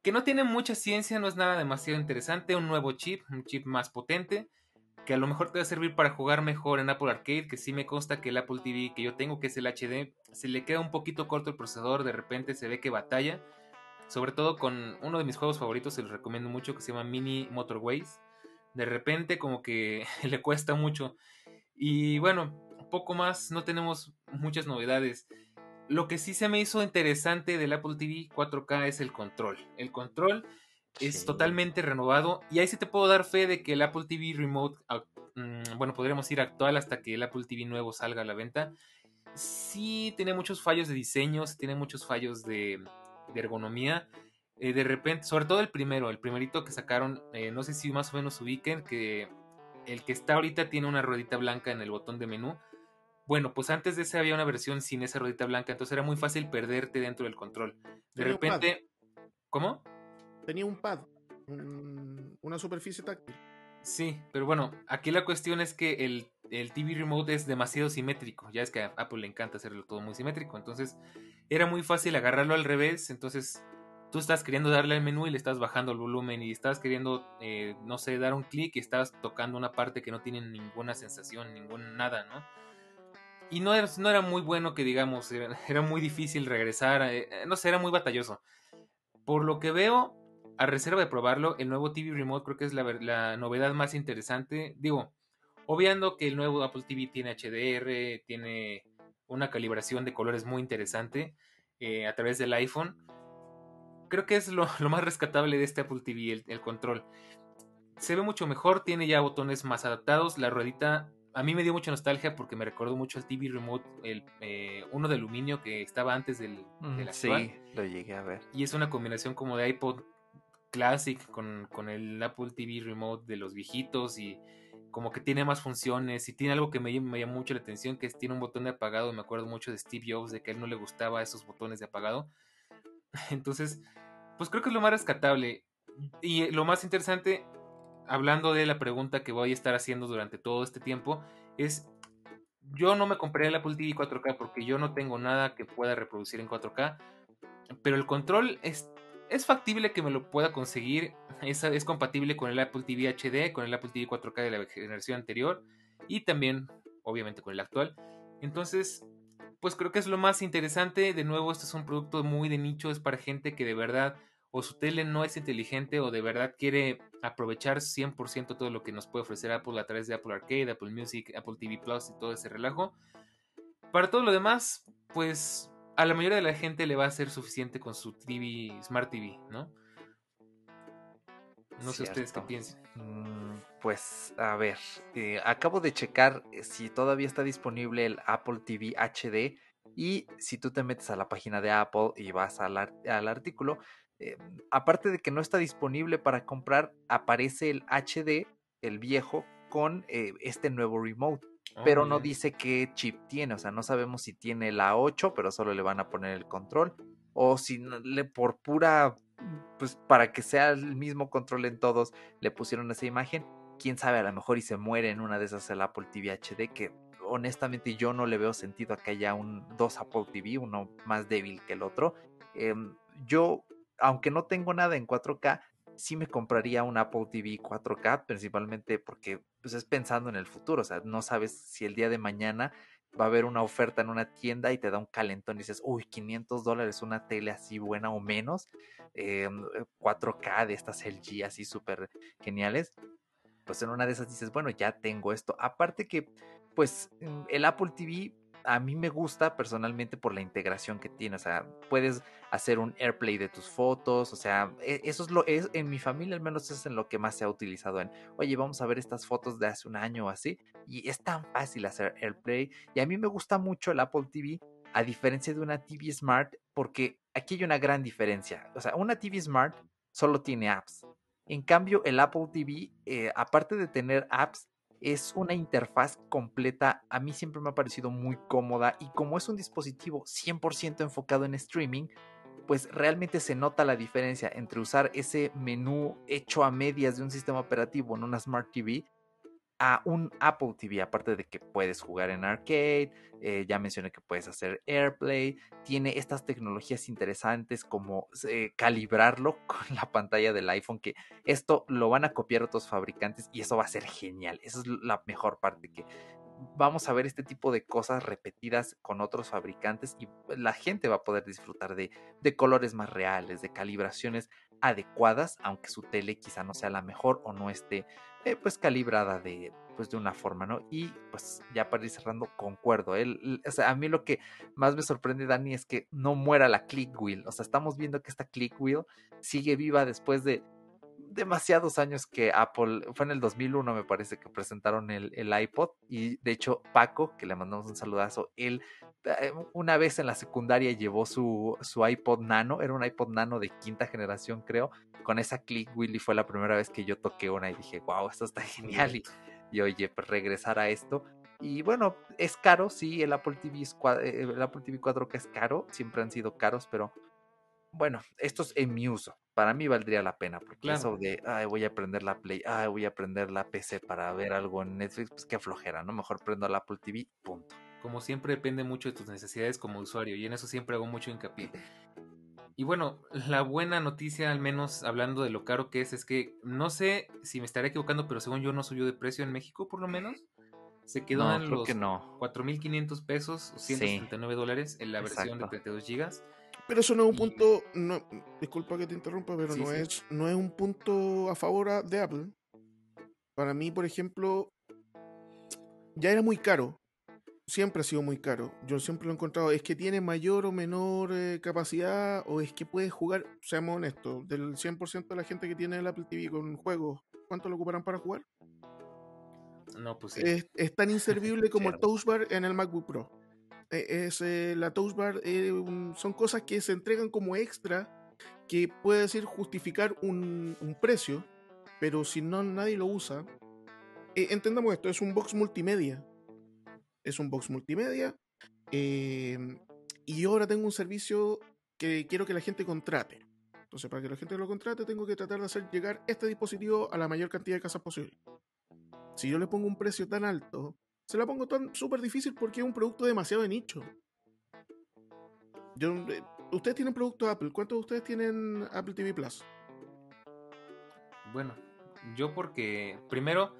A: que no tiene mucha ciencia, no es nada demasiado interesante, un nuevo chip, un chip más potente, que a lo mejor te va a servir para jugar mejor en Apple Arcade, que sí me consta que el Apple TV que yo tengo, que es el HD, se le queda un poquito corto el procesador, de repente se ve que batalla, sobre todo con uno de mis juegos favoritos, se los recomiendo mucho, que se llama Mini Motorways, de repente como que le cuesta mucho. Y bueno, poco más, no tenemos muchas novedades. Lo que sí se me hizo interesante del Apple TV 4K es el control. El control es totalmente renovado. Y ahí sí te puedo dar fe de que el Apple TV Remote, mm, bueno, podríamos ir actual hasta que el Apple TV nuevo salga a la venta. Sí tiene muchos fallos de diseño, tiene muchos fallos de, ergonomía. Eh, de repente, sobre todo el primero, el primerito que sacaron, eh, no sé si más o menos ubiquen, que el que está ahorita tiene una ruedita blanca en el botón de menú. Bueno, pues antes de ese había una versión sin esa ruedita blanca, entonces era muy fácil perderte dentro del control. De repente, ¿cómo?
B: Tenía un pad, una superficie táctil.
A: Sí, pero bueno, aquí la cuestión es que el, el, TV Remote es demasiado simétrico. Ya es que a Apple le encanta hacerlo todo muy simétrico. Entonces era muy fácil agarrarlo al revés. Entonces tú estás queriendo darle al menú y le estás bajando el volumen y estás queriendo, eh, no sé, dar un clic y estás tocando una parte que no tiene ninguna sensación, ningún nada, ¿no? Y no era, no era muy bueno que digamos, era, muy difícil regresar, eh, no sé, era muy batalloso. Por lo que veo, a reserva de probarlo, el nuevo TV Remote creo que es la, novedad más interesante. Digo, obviando que el nuevo Apple TV tiene HDR, tiene una calibración de colores muy interesante eh, a través del iPhone. Creo que es lo, más rescatable de este Apple TV, el, control. Se ve mucho mejor, tiene ya botones más adaptados. La ruedita a mí me dio mucha nostalgia porque me recordó mucho el TV Remote, el, eh, uno de aluminio que estaba antes del, del
C: actual. Sí, lo llegué a ver.
A: Y es una combinación como de iPod Classic con, el Apple TV Remote de los viejitos y como que tiene más funciones y tiene algo que me, me llamó mucho la atención, que es, tiene un botón de apagado. Me acuerdo mucho de Steve Jobs, de que a él no le gustaba esos botones de apagado. Entonces, pues creo que es lo más rescatable. y lo más interesante, hablando de la pregunta que voy a estar haciendo durante todo este tiempo, es yo no me compré el Apple TV 4K porque yo no tengo nada que pueda reproducir en 4K, pero el control es, es factible que me lo pueda conseguir, es, es compatible con el Apple TV HD, con el Apple TV 4K de la generación anterior y también obviamente con el actual. Entonces, pues creo que es lo más interesante. De nuevo, este es un producto muy de nicho, es para gente que de verdad o su tele no es inteligente o de verdad quiere aprovechar 100% todo lo que nos puede ofrecer Apple a través de Apple Arcade, Apple Music, Apple TV Plus y todo ese relajo. Para todo lo demás, pues a la mayoría de la gente le va a ser suficiente con su TV, Smart TV, ¿no? No sé ustedes qué piensan.
C: Mm, pues a ver, eh, acabo de checar eh, si todavía está disponible el Apple TV HD y si tú te metes a la página de Apple y vas al, al artículo, eh, aparte de que no está disponible para comprar, aparece el HD, el viejo, con este nuevo remote. Pero no dice qué chip tiene, o sea, no sabemos si tiene la 8, pero solo le van a poner el control, o si le, por pura pues para que sea el mismo control en todos, le pusieron esa imagen. Quién sabe, a lo mejor y se muere en una de esas el Apple TV HD, que honestamente yo no le veo sentido a que haya un, dos Apple TV, uno más débil que el otro. Em, yo, aunque no tengo nada en 4K, sí me compraría un Apple TV 4K, principalmente porque pues, es pensando en el futuro, o sea, no sabes si el día de mañana va a haber una oferta en una tienda y te da un calentón y dices, uy, 500 dólares una tele así buena o menos, 4K em, de estas LG así súper geniales, pues en una de esas dices, bueno, ya tengo esto. Aparte que, pues mm, el Apple TV a mí me gusta personalmente por la integración que tiene. O sea, puedes hacer un AirPlay de tus fotos. O sea, e, eso es lo es en mi familia al menos es en lo que más se ha utilizado en, oye, vamos a ver estas fotos de hace un año o así. Y es tan fácil hacer AirPlay. Y a mí me gusta mucho el Apple TV, a diferencia de una TV Smart, porque aquí hay una gran diferencia. O sea, una TV Smart solo tiene apps. En cambio, el Apple TV, eh, aparte de tener apps, es una interfaz completa, a mí siempre me ha parecido muy cómoda y como es un dispositivo 100% enfocado en streaming, pues realmente se nota la diferencia entre usar ese menú hecho a medias de un sistema operativo en una Smart TV a un Apple TV, aparte de que puedes jugar en arcade, eh, ya mencioné que puedes hacer AirPlay, tiene estas tecnologías interesantes como calibrarlo con la pantalla del iPhone, que esto lo van a copiar otros fabricantes y eso va a ser genial, esa es la mejor parte que vamos a ver este tipo de cosas repetidas con otros fabricantes y la gente va a poder disfrutar de, de colores más reales, de calibraciones adecuadas, aunque su tele quizá no sea la mejor o no esté eh, pues calibrada de, pues de una forma, ¿no? Y pues ya para ir cerrando, concuerdo. Él, o sea, a mí lo que más me sorprende, Dani, es que no muera la click wheel. O sea, estamos viendo que esta click wheel sigue viva después de demasiados años que Apple, fue en el 2001 me parece que presentaron el, el iPod y de hecho Paco, que le mandamos un saludazo, él eh, una vez en la secundaria llevó su, su iPod Nano, era un iPod Nano de quinta generación creo, con esa click wheel y fue la primera vez que yo toqué una y dije, wow, esto está genial y, oye, pues regresar a esto. Y bueno, es caro, sí, el Apple TV, eh, el Apple TV 4 que es caro, siempre han sido caros, pero bueno, esto es en mi uso. Para mí valdría la pena, porque eso de, ay, voy a aprender la Play, ay, voy a aprender la PC para ver algo en Netflix, pues qué flojera, ¿no? Mejor prendo la Apple TV, punto.
A: Como siempre depende mucho de tus necesidades como usuario, y en eso siempre hago mucho hincapié. Y bueno, la buena noticia, al menos hablando de lo caro que es, es que no sé si me estaré equivocando, pero según yo no subió de precio en México, por lo menos. Se quedó en los no. 4.500 pesos, 179 dólares en la versión de 32 gigas.
B: Pero eso no es un punto, no, disculpa que te interrumpa, pero no, Es, no es un punto a favor de Apple. Para mí, por ejemplo, ya era muy caro. Siempre ha sido muy caro. Yo siempre lo he encontrado. Es que tiene mayor o menor eh, capacidad o es que puede jugar, seamos honestos, del 100% de la gente que tiene el Apple TV con juegos, ¿cuánto lo ocuparán para jugar?
A: No, pues sí.
B: es, tan inservible como el Touch Bar en el MacBook Pro. E, es, eh, la Touch Bar eh, son cosas que se entregan como extra que puede decir justificar un, precio, pero si no nadie lo usa, eh, entendamos esto, es un box multimedia. Es un box multimedia. y yo ahora tengo un servicio que quiero que la gente contrate. Entonces, para que la gente lo contrate, tengo que tratar de hacer llegar este dispositivo a la mayor cantidad de casas posible. Si yo le pongo un precio tan alto, se la pongo tan súper difícil porque es un producto demasiado de nicho. Yo, eh, ustedes tienen producto Apple. ¿Cuántos de ustedes tienen Apple TV Plus?
A: Bueno, yo porque primero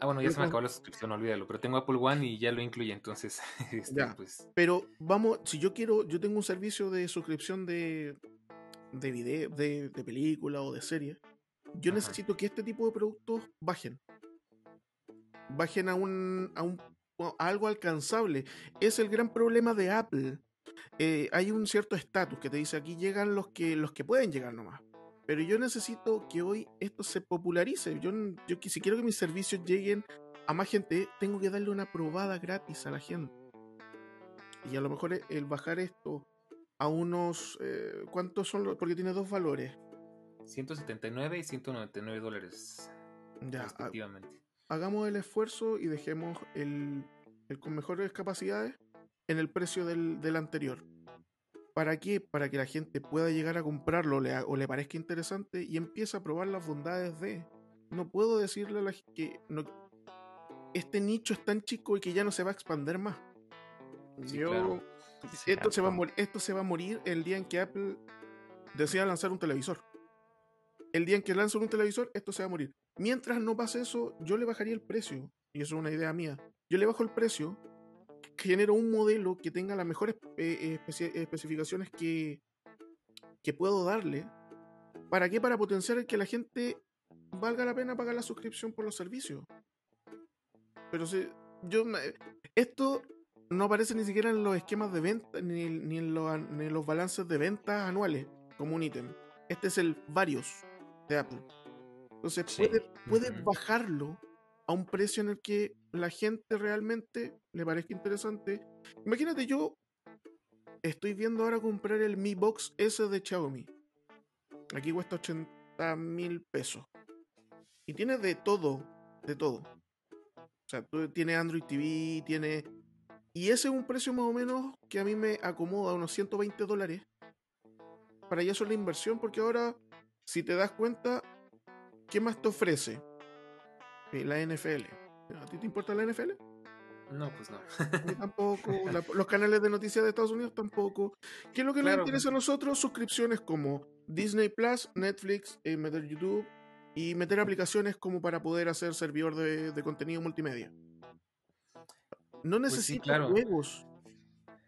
A: Ah, bueno, ya se me acabó la suscripción, olvídalo. Pero tengo Apple One y ya lo incluye, entonces. Este, pues...
B: Pero vamos, si yo quiero, yo tengo un servicio de suscripción de, de video, de, de película o de serie. Yo necesito que este tipo de productos bajen. Bajen a un, a un algo alcanzable. Es el gran problema de Apple. Eh, hay un cierto estatus que te dice aquí llegan los que los que pueden llegar nomás. Pero yo necesito que hoy esto se popularice. Yo, yo si quiero que mis servicios lleguen a más gente, tengo que darle una probada gratis a la gente. Y a lo mejor el bajar esto a unos... Eh, ¿Cuántos son los? Porque tiene dos valores.
A: 179 y 199 dólares. Ya, respectivamente.
B: Hagamos el esfuerzo y dejemos el, el con mejores capacidades en el precio del, del anterior. ¿Para qué? Para que la gente pueda llegar a comprarlo o le parezca interesante y empiece a probar las bondades de. No puedo decirle a la gente que no, este nicho es tan chico y que ya no se va a expandir más. Yo, esto, se va a morir, esto se va a morir el día en que Apple decida lanzar un televisor. El día en que lance un televisor, esto se va a morir. Mientras no pase eso, yo le bajaría el precio. Y eso es una idea mía. Yo le bajo el precio genero un modelo que tenga las mejores eh, especificaciones que, que puedo darle. ¿Para qué? Para potenciar que la gente valga la pena pagar la suscripción por los servicios. Pero si yo esto no aparece ni siquiera en los esquemas de venta ni, ni, en, los, balances de ventas anuales como un ítem. Este es el varios de Apple. Entonces puedes bajarlo a un precio en el que la gente realmente le parezca interesante. Imagínate, yo estoy viendo ahora comprar el Mi Box S de Xiaomi. Aquí cuesta 80 mil pesos. Y tiene de todo, de todo. O sea, tiene Android TV, tiene... Y ese es un precio más o menos que a mí me acomoda, unos 120 dólares. Para eso es la inversión, porque ahora, si te das cuenta, ¿qué más te ofrece? la NFL. ¿A ti te importa la NFL?
A: No, pues no.
B: tampoco. los canales de noticias de Estados Unidos tampoco. ¿Qué es lo que nos interesa a nosotros? Suscripciones como Disney Plus, Netflix, eh, meter YouTube y meter aplicaciones como para poder hacer servidor de, contenido multimedia. No pues necesito juegos.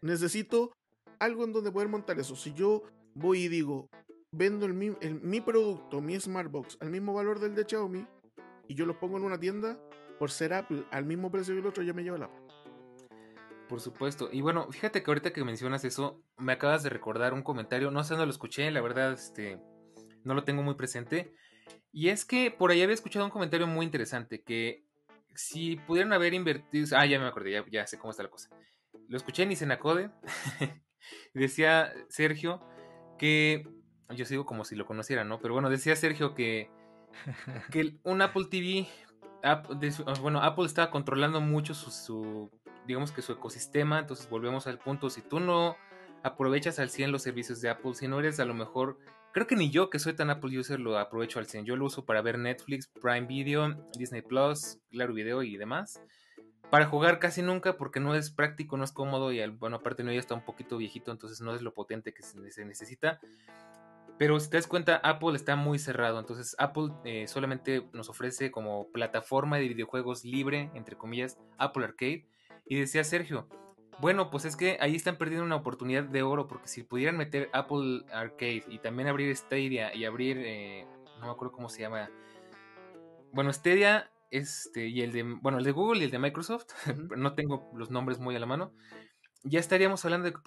B: Necesito algo en donde poder montar eso. Si yo voy y digo, vendo el, mi producto, mi Smartbox, al mismo valor del de Xiaomi, y yo los pongo en una tienda, por ser Apple al mismo precio que el otro, yo me llevo la
A: Por supuesto. Y bueno, fíjate que ahorita que mencionas eso, me acabas de recordar un comentario, no sé dónde lo escuché, la verdad, este, no lo tengo muy presente. Y es que por ahí había escuchado un comentario muy interesante, que si pudieran haber invertido... Ah, ya me acordé, ya, ya sé cómo está la cosa. Lo escuché en Isenacode. decía Sergio que... Yo sigo como si lo conociera, ¿no? Pero bueno, decía Sergio que que un Apple TV, ah, bueno, Apple está controlando mucho su, digamos que su ecosistema, entonces volvemos al punto, si tú no aprovechas al 100 los servicios de Apple, si no eres a lo mejor, creo que ni yo que soy tan Apple user lo aprovecho al 100, yo lo uso para ver Netflix, Prime Video, Disney Plus, Claro Video y demás. Para jugar casi nunca porque no es práctico, no es cómodo y bueno, aparte no ya está un poquito viejito, entonces no es lo potente que se necesita. Pero si te das cuenta, Apple está muy cerrado. Entonces, Apple eh, solamente nos ofrece como plataforma de videojuegos libre, entre comillas, Apple Arcade. Y decía Sergio, bueno, pues es que ahí están perdiendo una oportunidad de oro, porque si pudieran meter Apple Arcade y también abrir Stadia y abrir, eh, no me acuerdo cómo se llama. Bueno, Stadia este, y el de, bueno, el de Google y el de Microsoft, no tengo los nombres muy a la mano. Ya estaríamos hablando de que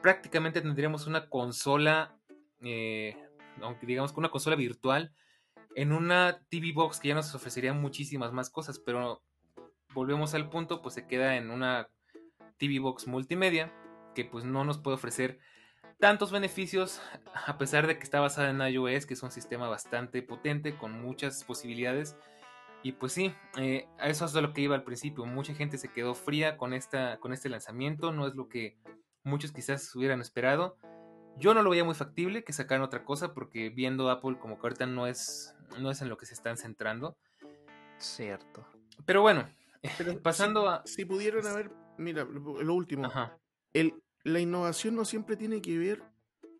A: prácticamente tendríamos una consola eh, aunque digamos con una consola virtual, en una TV Box que ya nos ofrecería muchísimas más cosas, pero volvemos al punto, pues se queda en una TV Box multimedia que pues no nos puede ofrecer tantos beneficios a pesar de que está basada en iOS, que es un sistema bastante potente con muchas posibilidades. Y pues sí, eh, eso es lo que iba al principio. Mucha gente se quedó fría con, esta, con este lanzamiento, no es lo que muchos quizás hubieran esperado. Yo no lo veía muy factible que sacaran otra cosa porque viendo Apple como que ahorita no es, no es en lo que se están centrando.
C: Cierto.
A: Pero bueno,
B: Pero
A: pasando
B: si,
A: a...
B: Si pudieron haber, mira, lo último.
A: Ajá.
B: El, la innovación no siempre tiene que ver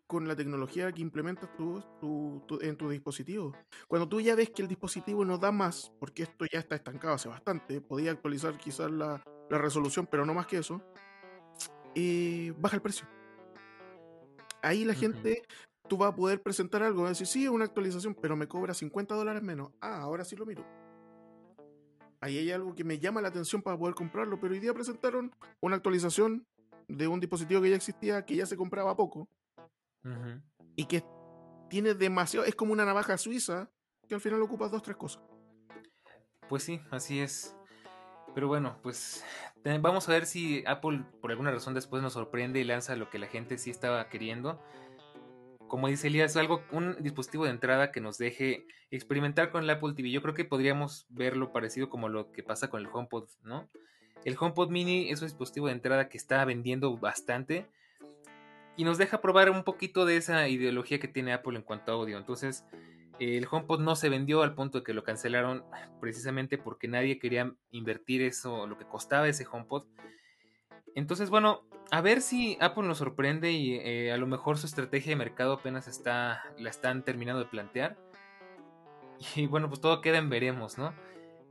B: con la tecnología que implementas tú, tú- tú- en tu dispositivo. Cuando tú ya ves que el dispositivo no da más, porque esto ya está estancado hace bastante, podía actualizar quizás la, la resolución, pero no más que eso, eh, baja el precio. Ahí la gente, tú vas a poder presentar algo, vas a decir, sí, es una actualización, pero me cobra 50 dólares menos. Ah, ahora sí lo miro. Ahí hay algo que me llama la atención para poder comprarlo, pero hoy día presentaron una actualización de un dispositivo que ya existía, que ya se compraba poco, y que tiene demasiado, es como una navaja suiza, que al final ocupa dos, tres cosas.
A: Pues sí, así es. Pero bueno, pues te- vamos a ver si Apple por alguna razón después nos sorprende y lanza lo que la gente sí estaba queriendo. Como dice Elías, algo, un dispositivo de entrada que nos deje experimentar con el Apple TV. Yo creo que podríamos verlo parecido como lo que pasa con el HomePod, ¿no? El HomePod Mini es un dispositivo de entrada que está vendiendo bastante y nos deja probar un poquito de esa ideología que tiene Apple en cuanto a audio. Entonces, el HomePod no se vendió al punto de que lo cancelaron precisamente porque nadie quería invertir eso, lo que costaba ese HomePod. Entonces, bueno, a ver si Apple nos sorprende y eh, a lo mejor su estrategia de mercado apenas está, la están terminando de plantear. Y bueno, pues todo queda en veremos, ¿no?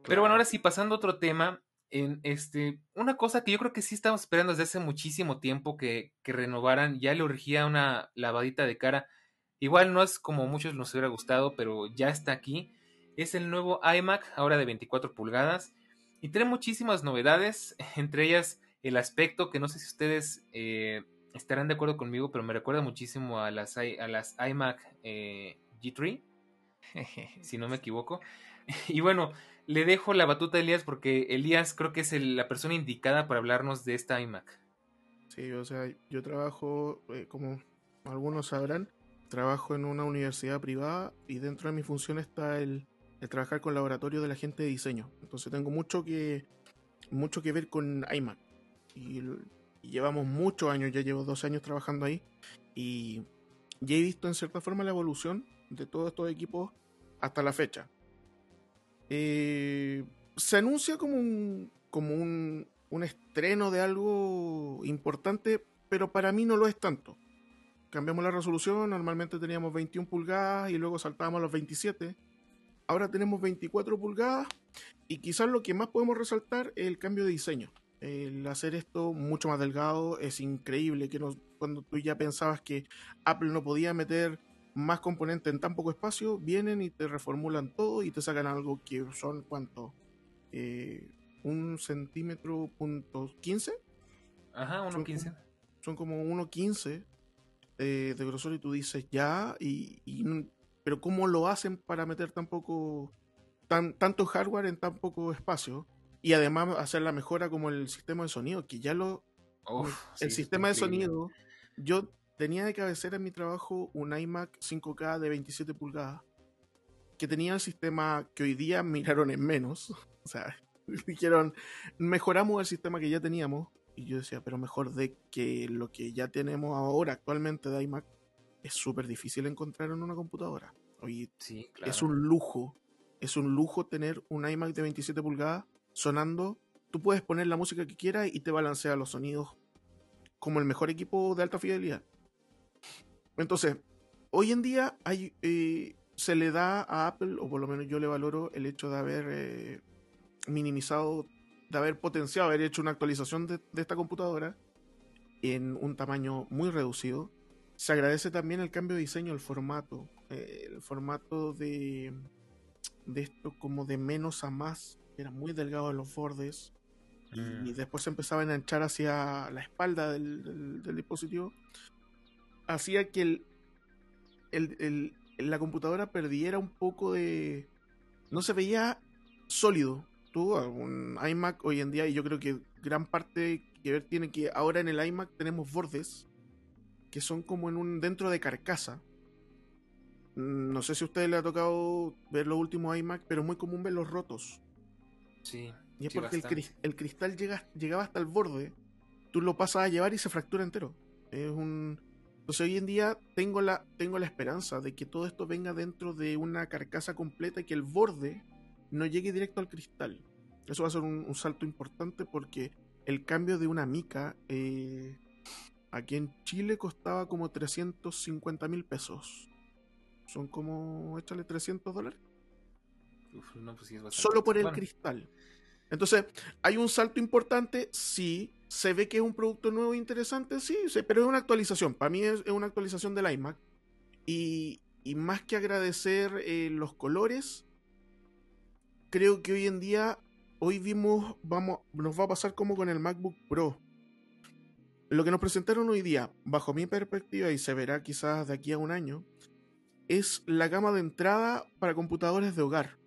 A: Pero bueno, ahora sí, pasando a otro tema, en este, una cosa que yo creo que sí estamos esperando desde hace muchísimo tiempo que, que renovaran, ya le urgía una lavadita de cara. Igual no es como muchos nos hubiera gustado, pero ya está aquí. Es el nuevo iMac, ahora de 24 pulgadas. Y trae muchísimas novedades, entre ellas el aspecto que no sé si ustedes eh, estarán de acuerdo conmigo, pero me recuerda muchísimo a las, i- a las iMac eh, G3, si no me equivoco. Y bueno, le dejo la batuta a Elías porque Elías creo que es el- la persona indicada para hablarnos de esta iMac.
B: Sí, o sea, yo trabajo, eh, como algunos sabrán, trabajo en una universidad privada y dentro de mi función está el, trabajar con laboratorio de la gente de diseño. Entonces tengo mucho que, mucho que ver con iMac. Y llevamos muchos años, ya llevo dos años trabajando ahí. Y ya he visto en cierta forma la evolución de todos estos equipos hasta la fecha. Eh, se anuncia como un, como un, un estreno de algo importante, pero para mí no lo es tanto. Cambiamos la resolución, normalmente teníamos 21 pulgadas y luego saltábamos a los 27. Ahora tenemos 24 pulgadas y quizás lo que más podemos resaltar es el cambio de diseño. El hacer esto mucho más delgado es increíble que cuando tú ya pensabas que Apple no podía meter más componentes en tan poco espacio, vienen y te reformulan todo y te sacan algo que son cuánto Eh, un centímetro punto 15
A: Ajá,
B: Son
A: 1.15.
B: son como 1.15 eh, de grosor y tú dices ya, y, pero ¿cómo lo hacen para meter tan poco, tan, tanto hardware en tan poco espacio? Y además hacer la mejora como el sistema de sonido, que ya lo...
A: Uf,
B: el sistema de sonido, yo tenía de cabecera en mi trabajo un iMac 5K de 27 pulgadas, que tenía el sistema que hoy día miraron en menos, o sea, dijeron, mejoramos el sistema que ya teníamos, y yo decía, pero mejor de que lo que ya tenemos ahora actualmente de iMac es súper difícil encontrar en una computadora. Hoy
A: Sí, claro.
B: es un lujo, es un lujo tener un iMac de 27 pulgadas sonando. Tú puedes poner la música que quieras y te balancea los sonidos como el mejor equipo de alta fidelidad. Entonces, hoy en día hay, eh, se le da a Apple, o por lo menos yo le valoro el hecho de haber eh, minimizado, de haber potenciado, haber hecho una actualización de, de esta computadora en un tamaño muy reducido. Se agradece también el cambio de diseño, el formato, eh, el formato de, de esto como de menos a más, era muy delgado en los bordes y
A: Mm.
B: después se empezaba a enganchar hacia la espalda del, del- del dispositivo, hacía que el, el- el- la computadora perdiera un poco de... No se veía sólido. Tú, un iMac hoy en día, y yo creo que gran parte que ver tiene que ahora en el iMac tenemos bordes que son como en un dentro de carcasa. Mm, No sé si a ustedes les ha tocado ver los últimos iMac, pero es muy común verlos rotos.
A: Sí.
B: Y es
A: Sí,
B: porque el, el cristal llega, llegaba hasta el borde, tú lo pasas a llevar y se fractura entero. Es un, Entonces hoy en día tengo la, tengo la esperanza de que todo esto venga dentro de una carcasa completa y que el borde no llegue directo al cristal. Eso va a ser un, un salto importante porque el cambio de una mica eh, aquí en Chile costaba como 350 mil pesos. Son como, échale 300 dólares.
A: Uf, no, pues sí es bastante.
B: Solo por el
A: Bueno,
B: cristal. Entonces, hay un salto importante, sí. Se ve que es un producto nuevo e interesante, sí, sí, pero es una actualización. Para mí es, es una actualización del iMac. Y, y más que agradecer eh, los colores, creo que hoy en día, hoy vimos, vamos, nos va a pasar como con el MacBook Pro. Lo que nos presentaron hoy día, bajo mi perspectiva, y se verá quizás de aquí a un año, es la gama de entrada para computadores de hogar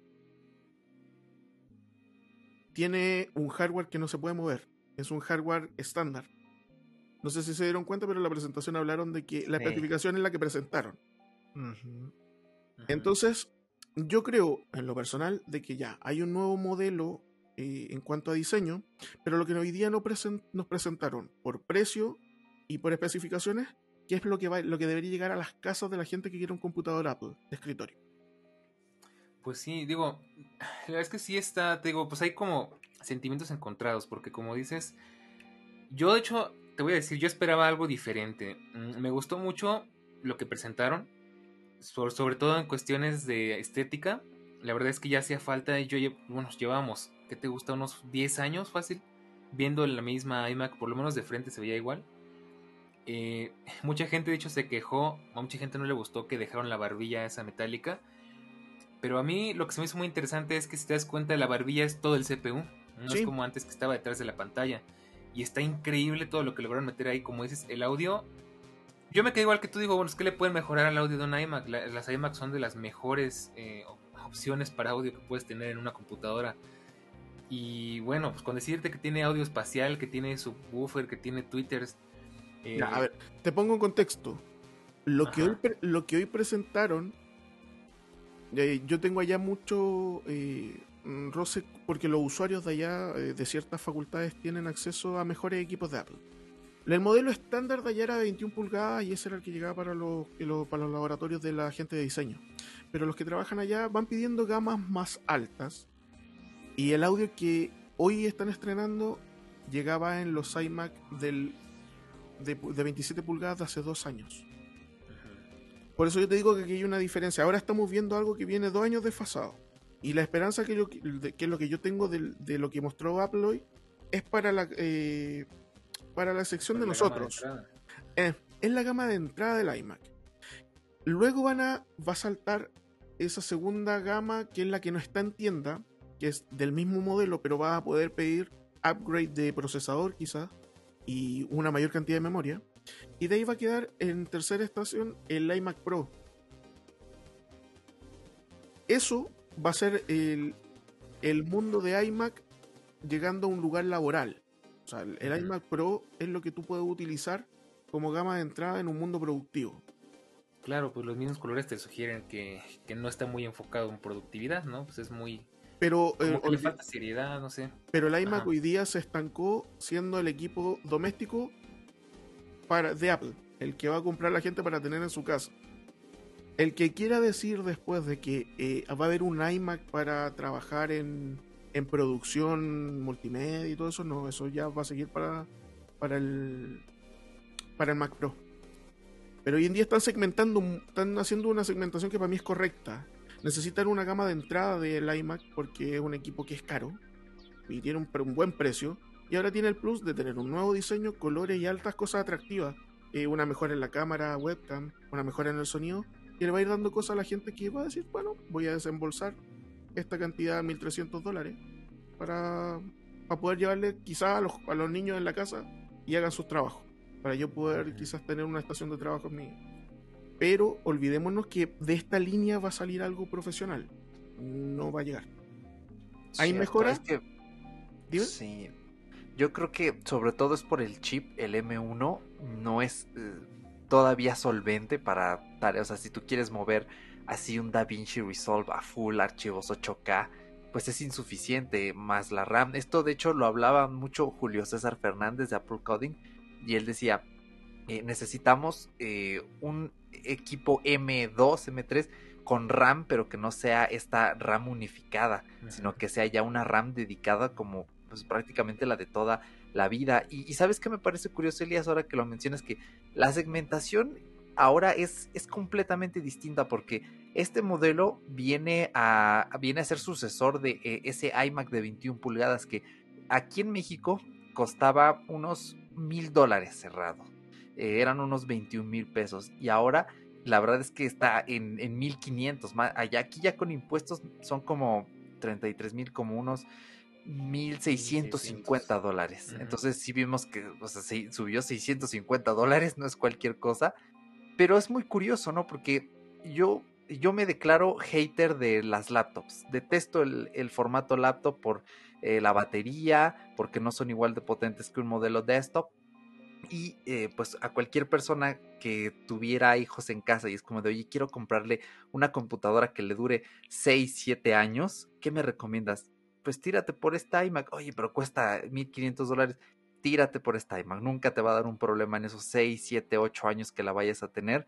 B: tiene un hardware que no se puede mover. Es un hardware estándar. No sé si se dieron cuenta, pero en la presentación hablaron de que la
C: Sí.
B: especificación es la que presentaron. Entonces, yo creo, en lo personal, de que ya hay un nuevo modelo eh, en cuanto a diseño, pero lo que hoy día nos presentaron por precio y por especificaciones, que es lo que, va, lo que debería llegar a las casas de la gente que quiere un computador Apple de escritorio.
A: Pues sí, digo, la verdad es que sí está, te digo, pues hay como sentimientos encontrados, porque como dices, yo de hecho, te voy a decir, yo esperaba algo diferente. Mm, Me gustó mucho lo que presentaron, sobre, todo en cuestiones de estética. La verdad es que ya hacía falta, yo, bueno, llevábamos, ¿qué te gusta? Unos 10 años fácil, viendo la misma iMac, por lo menos de frente se veía igual. Eh, mucha gente de hecho se quejó, a mucha gente no le gustó que dejaron la barbilla esa metálica. Pero a mí lo que se me hizo muy interesante es que si te das cuenta la barbilla es todo el CPU. No
B: Sí.
A: es como antes que estaba detrás de la pantalla. Y está increíble todo lo que lograron meter ahí. Como dices, el audio. Yo me quedé igual que tú, digo, bueno, es que le pueden mejorar al audio de un iMac. La- las iMac son de las mejores eh, op- opciones para audio que puedes tener en una computadora. Y bueno, pues con decirte que tiene audio espacial, que tiene subwoofer, que tiene tweeters. eh,
B: a ver, te pongo en contexto. Lo que, hoy, pre- lo que hoy presentaron, eh, yo tengo allá mucho eh, mm, roce porque los usuarios de allá, eh, de ciertas facultades, tienen acceso a mejores equipos de Apple. El modelo estándar de allá era de 21 pulgadas y ese era el que llegaba para los, para los laboratorios de la gente de diseño. Pero los que trabajan allá van pidiendo gamas más altas y el audio que hoy están estrenando llegaba en los iMac del de, de 27 pulgadas de hace dos años. Por eso yo te digo que aquí hay una diferencia. Ahora estamos viendo algo que viene dos años desfasado. Y la esperanza que, yo, de- que es lo que yo tengo de, lo que mostró Apple hoy es para la, eh, para la sección de
A: la
B: nosotros. Eh, es la gama de entrada del iMac. Luego van a, va a saltar esa segunda gama que es la que no está en tienda, que es del mismo modelo, pero vas a poder pedir upgrade de procesador quizás y una mayor cantidad de memoria. Y de ahí va a quedar en tercera estación el iMac Pro. Eso va a ser el, el mundo de iMac llegando a un lugar laboral. O sea, el, iMac Pro es lo que tú puedes utilizar como gama de entrada en un mundo productivo.
A: Claro, pues los mismos colores te sugieren que, que no está muy enfocado en productividad, ¿no? Pues es muy...
B: Pero, eh,
A: Como que le
B: olvi-
A: falta seriedad, no sé.
B: pero el iMac
A: Ajá.
B: hoy día se estancó siendo el equipo doméstico para, de Apple, el que va a comprar la gente para tener en su casa. El que quiera decir después de que eh, va a haber un iMac para trabajar en, en producción multimedia y todo eso, no, eso ya va a seguir para, para, el, para el Mac Pro. Pero hoy en día están segmentando, están haciendo una segmentación que para mí es correcta. Necesitan una gama de entrada del iMac porque es un equipo que es caro y tiene un, buen precio. Y ahora tiene el plus de tener un nuevo diseño, colores y altas cosas atractivas. Eh, una mejora en la cámara, webcam, una mejora en el sonido. Y le va a ir dando cosas a la gente que va a decir, bueno, voy a desembolsar esta cantidad, 1.300 dólares, para, para poder llevarle quizás a los, a los niños en la casa y hagan sus trabajos. Para yo poder quizás tener una estación de trabajo en mi... Pero olvidémonos que de esta línea va a salir algo profesional. No va a llegar. ¿Hay
C: Cierto,
B: mejora?
C: es que-. Sí. Yo creo que sobre todo es por el chip, el M1 no es eh, todavía solvente para tareas. O sea, si tú quieres mover así un DaVinci Resolve a full archivos 8K, pues es insuficiente más la RAM. Esto de hecho lo hablaba mucho Julio César Fernández de Apple Coding y él decía, eh, necesitamos eh, un equipo M2, M3 con RAM, pero que no sea esta RAM unificada, sino que sea ya una RAM dedicada como pues, prácticamente la de toda la vida. Y, sabes que me parece curioso, Elías, ahora que lo mencionas, que la segmentación ahora es, es completamente distinta porque este modelo viene a, viene a ser sucesor de eh, ese iMac de 21 pulgadas que aquí en México costaba unos mil dólares cerrado. Eh, eran unos 21 mil pesos. Y ahora la verdad es que está en, en 1500. Allá aquí ya con impuestos son como 33 mil, como unos 1650 dólares. Entonces sí vimos que o sea, subió 650 dólares, no es cualquier cosa. Pero es muy curioso, ¿no? Porque yo, yo me declaro hater de las laptops. Detesto el, formato laptop por eh, la batería, porque no son igual de potentes que un modelo desktop y eh, pues a cualquier persona que tuviera hijos en casa y es como de, oye, quiero comprarle una computadora que le dure 6, 7 años, ¿qué me recomiendas? Pues tírate por esta iMac, oye, pero cuesta 1500 dólares, tírate por esta iMac, nunca te va a dar un problema en esos 6, 7, 8 años que la vayas a tener.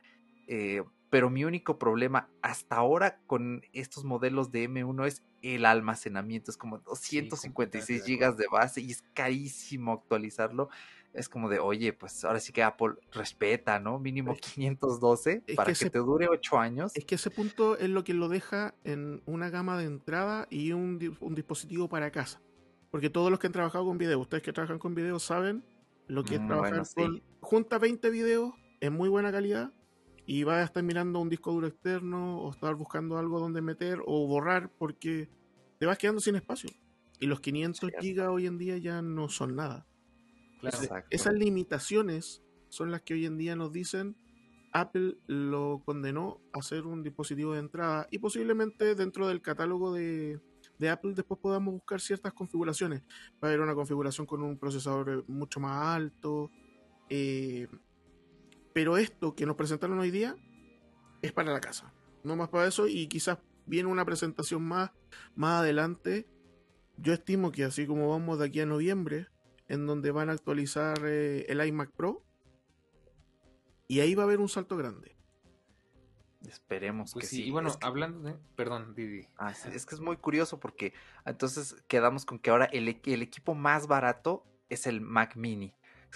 C: Eh, pero mi único problema hasta ahora con estos modelos de M1 es el almacenamiento, es como 256 gigas de base y es carísimo actualizarlo es como de, oye, pues ahora sí que Apple respeta, ¿no? Mínimo 512 para que, te dure 8 años.
B: Es que ese punto es lo que lo deja en una gama de entrada y un, dispositivo para casa. Porque todos los que han trabajado con video, ustedes que trabajan con video saben lo que es mm, trabajar con... Junta 20 videos en muy buena calidad y vas a estar mirando un disco duro externo o estar buscando algo donde meter o borrar porque te vas quedando sin espacio. Y los 500 gigas hoy en día ya no son nada esas limitaciones son las que hoy en día nos dicen Apple lo condenó a ser un dispositivo de entrada y posiblemente dentro del catálogo de, Apple después podamos buscar ciertas configuraciones. Va a haber una configuración con un procesador mucho más alto. Eh, pero esto que nos presentaron hoy día es para la casa. No más para eso y quizás viene una presentación más, más adelante. Yo estimo que así como vamos de aquí a noviembre, en donde van a actualizar eh, el iMac Pro. Y ahí va a haber un salto grande.
C: Esperemos pues que sí.
A: Y bueno, hablando de. Perdón, Didi.
C: Ah, es que es muy curioso porque entonces quedamos con que ahora el, el, equipo más barato es el Mac Mini.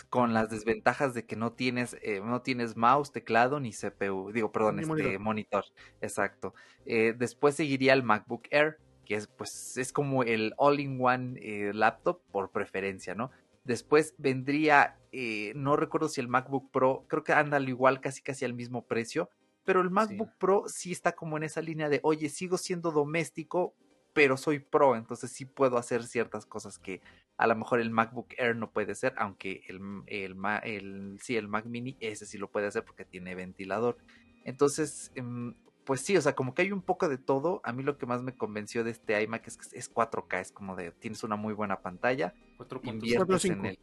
C: Con las desventajas de que no tienes, eh, no tienes mouse, teclado ni CPU. Digo, perdón, este monitor. Exacto. Eh, después seguiría el MacBook Air, que es, pues, es como el all-in-one laptop por preferencia, ¿no? Después vendría, eh, no recuerdo si el MacBook Pro, creo que anda al igual, casi casi al mismo precio, pero el MacBook Pro sí está como en esa línea de, oye, sigo siendo doméstico, pero soy pro, entonces sí puedo hacer ciertas cosas que a lo mejor el MacBook Air no puede hacer, aunque el, el, el, sí, el Mac Mini, ese sí lo puede hacer porque tiene ventilador. Entonces, em, pues sí, o sea, como que hay un poco de todo. A mí lo que más me convenció de este iMac es que es 4K, es como de, tienes una muy buena pantalla. 4.5. en el...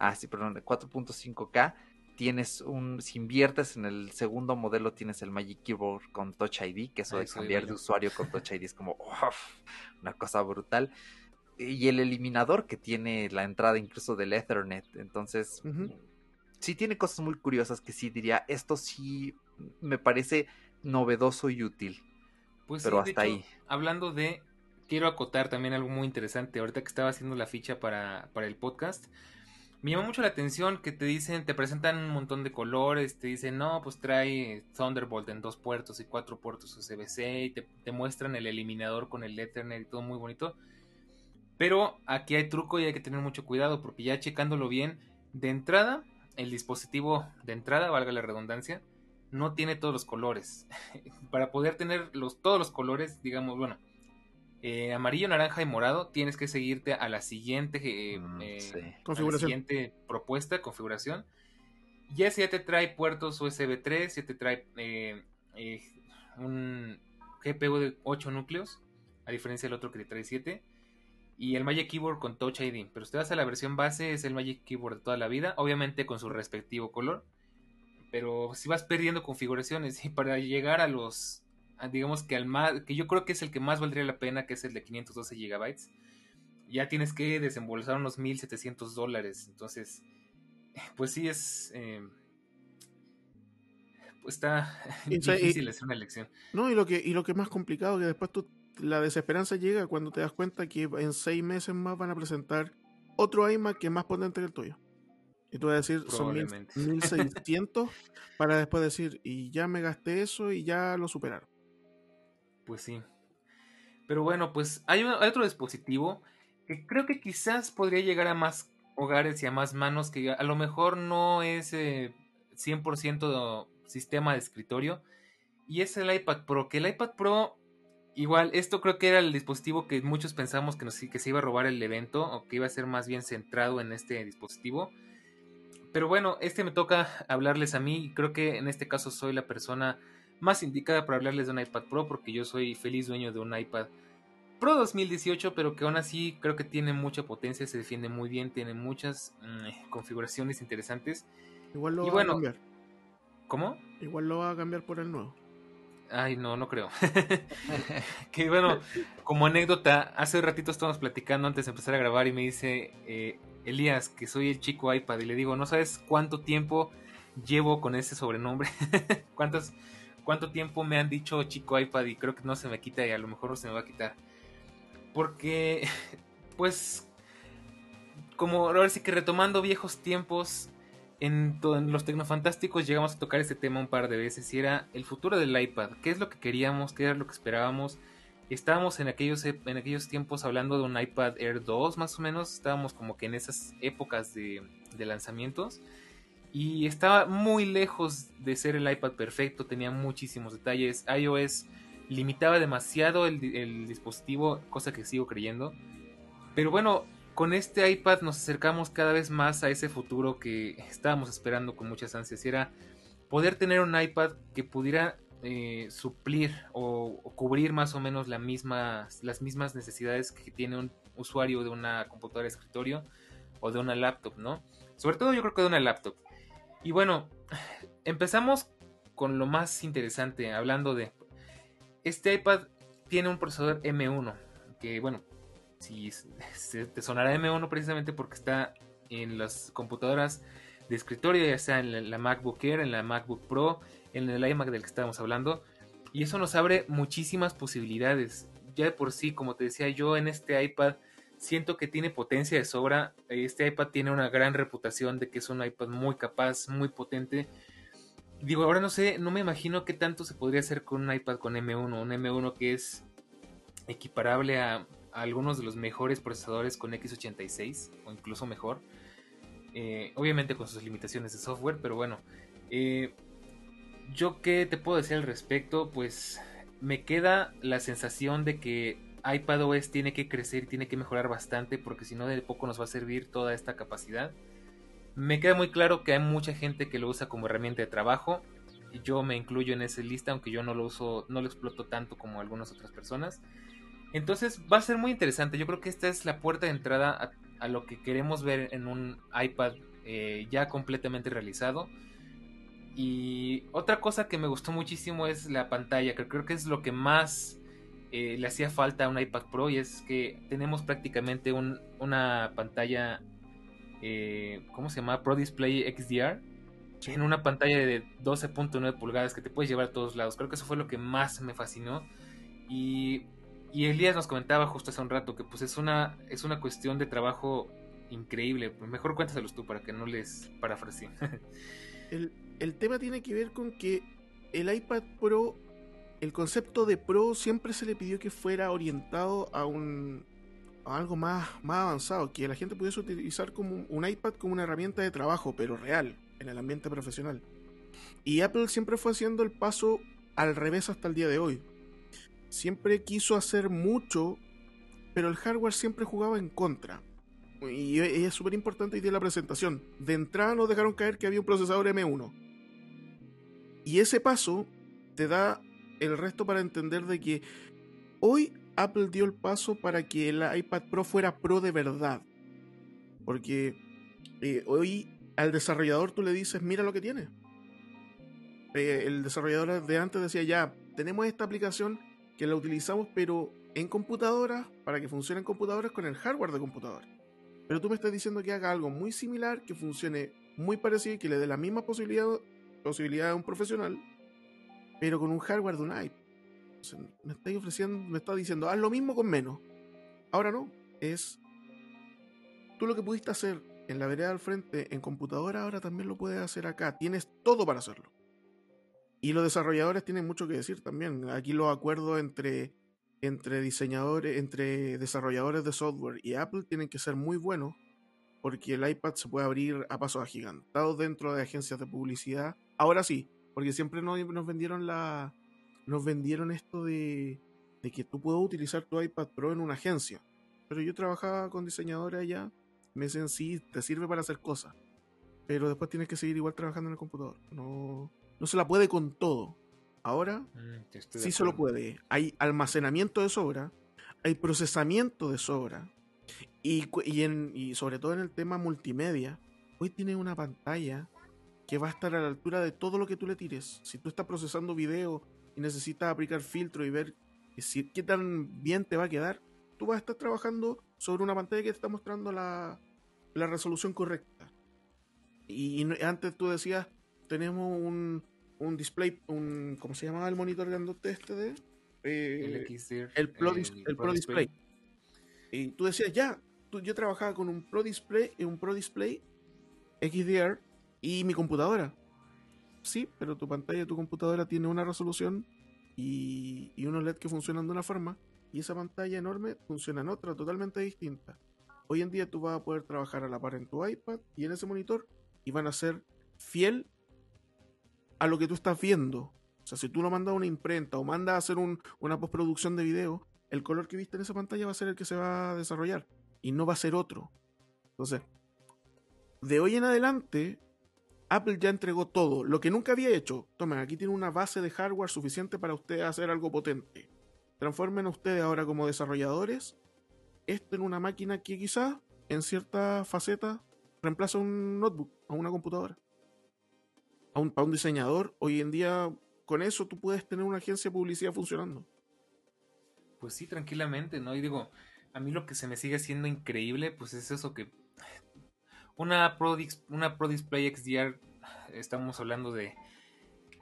C: Ah, sí, perdón, 4.5K. Tienes un, si inviertes en el segundo modelo, tienes el Magic Keyboard con Touch ID, que eso de cambiar de usuario con Touch ID es como una cosa brutal. Y el eliminador que tiene la entrada incluso del Ethernet. Entonces, sí tiene cosas muy curiosas que sí diría, esto sí me parece novedoso y útil. Pues pero hasta ahí.
A: Hablando de, quiero acotar también algo muy interesante. Ahorita que estaba haciendo la ficha para, para el podcast, me llamó mucho la atención que te dicen, te presentan un montón de colores, te dicen, no, pues trae Thunderbolt en dos puertos y cuatro puertos USB-C y te, te, muestran el eliminador con el Ethernet y todo muy bonito. Pero aquí hay truco y hay que tener mucho cuidado porque ya checándolo bien, de entrada, el dispositivo de entrada, valga la redundancia, no tiene todos los colores. Para poder tener los, todos los colores, digamos, bueno, eh, amarillo, naranja y morado, tienes que seguirte a la siguiente, eh, mm, eh, configuración. siguiente propuesta, configuración. Ya si ya te trae puertos USB 3, ya te trae un GPU de 8 núcleos, a diferencia del otro que te trae 7. Y el Magic Keyboard con Touch ID. Pero si te vas a la versión base, es el Magic Keyboard de toda la vida. Obviamente con su respectivo color pero si vas perdiendo configuraciones y para llegar a los, digamos que al más, que yo creo que es el que más valdría la pena, que es el de 512 gigabytes, ya tienes que desembolsar unos 1700 dólares, entonces, pues sí es, eh, está difícil hacer una elección.
B: No, y lo que, y lo que es más complicado, que después tú, la desesperanza llega cuando te das cuenta que en seis meses más van a presentar otro iMac que es más potente que el tuyo. Y tú vas a decir, son 1600 para después decir, y ya me gasté eso y ya lo superaron.
A: Pues sí. Pero bueno, pues hay, otro dispositivo que creo que quizás podría llegar a más hogares y a más manos que a lo mejor no es 100% eh, sistema de escritorio. Y es el iPad Pro, que el iPad Pro Igual, esto creo que era el dispositivo que muchos pensamos que, que se iba a robar el evento o que iba a ser más bien centrado en este dispositivo. Pero bueno, este me toca hablarles a mí y creo que en este caso soy la persona más indicada para hablarles de un iPad Pro porque yo soy feliz dueño de un iPad Pro 2018, pero que aún así creo que tiene mucha potencia, se defiende muy bien, tiene muchas mm, configuraciones interesantes.
B: Igual lo va a cambiar.
A: ¿Cómo?
B: Igual lo va a cambiar por el nuevo.
A: Ay, no, no creo. que bueno, como anécdota, hace ratito estábamos platicando antes de empezar a grabar y me dice eh, Elías que soy el chico iPad y le digo, no sabes cuánto tiempo llevo con ese sobrenombre, ¿Cuántos, cuánto tiempo me han dicho chico iPad y creo que no se me quita y a lo mejor no se me va a quitar. Porque, pues, como ahora sí que retomando viejos tiempos, en, los Tecnofantásticos llegamos a tocar este tema un par de veces y era el futuro del iPad. ¿Qué es lo que queríamos? ¿Qué era lo que esperábamos? Estábamos en aquellos, en aquellos tiempos hablando de un iPad Air 2 más o menos. Estábamos como que en esas épocas de, lanzamientos. Y estaba muy lejos de ser el iPad perfecto. Tenía muchísimos detalles. iOS limitaba demasiado el, el dispositivo, cosa que sigo creyendo. Pero bueno, con este iPad nos acercamos cada vez más a ese futuro que estábamos esperando con muchas ansias. Y era poder tener un iPad que pudiera eh, suplir o, cubrir más o menos las mismas necesidades que tiene un usuario de una computadora de escritorio o de una laptop, ¿no? Sobre todo yo creo que de una laptop. Y bueno, empezamos con lo más interesante, hablando de... Este iPad tiene un procesador M1, que bueno, si te sonará M1 precisamente porque está en las computadoras de escritorio, ya sea en la MacBook Air, en la MacBook Pro, en el iMac del que estábamos hablando. Y eso nos abre muchísimas posibilidades. Ya de por sí, como te decía yo, en este iPad siento que tiene potencia de sobra. Este iPad tiene una gran reputación de que es un iPad muy capaz, muy potente. Digo, ahora no sé, no me imagino qué tanto se podría hacer con un iPad con M1. Un M1 que es equiparable a algunos de los mejores procesadores con x86 o incluso mejor. Eh, obviamente con sus limitaciones de software, pero bueno. Eh, yo qué te puedo decir al respecto, pues me queda la sensación de que iPadOS tiene que crecer tiene que mejorar bastante porque si no de poco nos va a servir toda esta capacidad. Me queda muy claro que hay mucha gente que lo usa como herramienta de trabajo. Yo me incluyo en esa lista, aunque yo no lo uso, no lo exploto tanto como algunas otras personas. Entonces va a ser muy interesante. Yo creo que esta es la puerta de entrada a, lo que queremos ver en un iPad eh, ya completamente realizado. Y otra cosa que me gustó muchísimo es la pantalla, que creo que es lo que más eh, le hacía falta a un iPad Pro y es que tenemos prácticamente una pantalla, eh, ¿cómo se llama? Pro Display XDR. En una pantalla de 12.9 pulgadas que te puedes llevar a todos lados. Creo que eso fue lo que más me fascinó. Y y Elías nos comentaba justo hace un rato que pues es una, es una cuestión de trabajo increíble. Mejor cuéntaselos tú para que no les parafraseen.
B: el, el tema tiene que ver con que el iPad Pro, el concepto de Pro siempre se le pidió que fuera orientado a un algo más, más avanzado, que la gente pudiese utilizar como un iPad como una herramienta de trabajo, pero real, en el ambiente profesional. Y Apple siempre fue haciendo el paso al revés hasta el día de hoy siempre quiso hacer mucho, pero el hardware siempre jugaba en contra. Y es súper importante y de la presentación. De entrada nos dejaron caer que había un procesador M1. Y ese paso te da el resto para entender de que hoy Apple dio el paso para que el iPad Pro fuera Pro de verdad. Porque eh, hoy al desarrollador tú le dices, mira lo que tiene. Eh, el desarrollador de antes decía, ya, tenemos esta aplicación que la utilizamos pero en computadoras para que funcione en computadoras con el hardware de computadora. Pero tú me estás diciendo que haga algo muy similar, que funcione muy parecido y que le dé la misma posibilidad, posibilidad a un profesional pero con un hardware de un iPad. me estáis ofreciendo, me está diciendo, haz lo mismo con menos. Ahora no, es tú lo que pudiste hacer en la vereda al frente en computadora, ahora también lo puedes hacer acá. Tienes todo para hacerlo. Y los desarrolladores tienen mucho que decir también. Aquí los acuerdos entre, entre diseñadores, entre desarrolladores de software y Apple tienen que ser muy buenos porque el iPad se puede abrir a pasos agigantados dentro de agencias de publicidad. Ahora sí, porque siempre nos, nos vendieron la nos vendieron esto de, de que tú puedes utilizar tu iPad Pro en una agencia. Pero yo trabajaba con diseñadores allá, me decían sí, te sirve para hacer cosas. Pero después tienes que seguir igual trabajando en el computador. No, no se la puede con todo. Ahora mm, sí se lo puede. Hay almacenamiento de sobra, hay procesamiento de sobra, y, y, sobre todo en el tema multimedia, hoy tiene una pantalla que va a estar a la altura de todo lo que tú le tires. Si tú estás procesando video y necesitas aplicar filtro y ver si, qué tan bien te va a quedar, tú vas a estar trabajando sobre una pantalla que te está mostrando la, la resolución correcta. Y, antes tú decías, tenemos un, un display, un, ¿cómo se llamaba el monitor grandote este de?
A: Eh,
B: el, el, Pro, el Pro Display. Y tú decías, ya, yo trabajaba con un Pro Display, un Pro Display XDR y mi computadora. Sí, pero tu pantalla tu computadora tiene una resolución y, y unos LED que funcionan de una forma y esa pantalla enorme funciona en otra totalmente distinta. Hoy en día tú vas a poder trabajar a la par en tu iPad y en ese monitor y van a ser fiel a lo que tú estás viendo. O sea, si tú lo mandas a una imprenta o mandas a hacer una postproducción de video, el color que viste en esa pantalla va a ser el que se va a desarrollar y no va a ser otro. Entonces, de hoy en adelante, Apple ya entregó todo, lo que nunca había hecho. Tomen, aquí tiene una base de hardware suficiente para ustedes hacer algo potente. Transformen a ustedes ahora como desarrolladores esto en una máquina que quizás en cierta faceta reemplaza un notebook o una computadora. A un, un diseñador, hoy en día con eso tú puedes tener una agencia de publicidad funcionando.
A: Pues sí, tranquilamente, ¿no? Y digo, a mí lo que se me sigue siendo increíble, pues es eso que una Pro, una Pro Display XDR, estamos hablando de,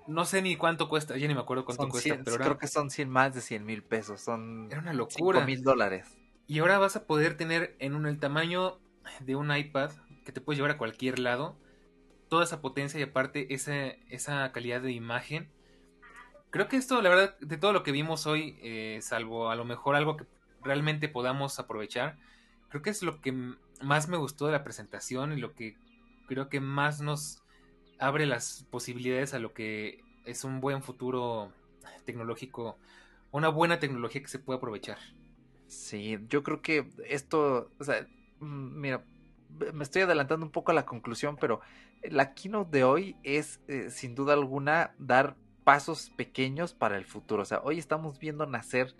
A: no sé ni cuánto cuesta, ya ni me acuerdo cuánto cuesta,
C: pero creo que son 100, más de 100 mil pesos, son
A: era una locura.
C: mil dólares.
A: Y ahora vas a poder tener en un, el tamaño de un iPad que te puedes llevar a cualquier lado, toda esa potencia y aparte esa, esa calidad de imagen. Creo que esto, la verdad, de todo lo que vimos hoy, eh, salvo a lo mejor algo que realmente podamos aprovechar. Creo que es lo que más me gustó de la presentación y lo que creo que más nos abre las posibilidades a lo que es un buen futuro tecnológico, una buena tecnología que se puede aprovechar.
C: Sí, yo creo que esto, o sea, mm, mira, me estoy adelantando un poco a la conclusión, pero la keynote de hoy es eh, sin duda alguna dar pasos pequeños para el futuro. O sea, hoy estamos viendo nacer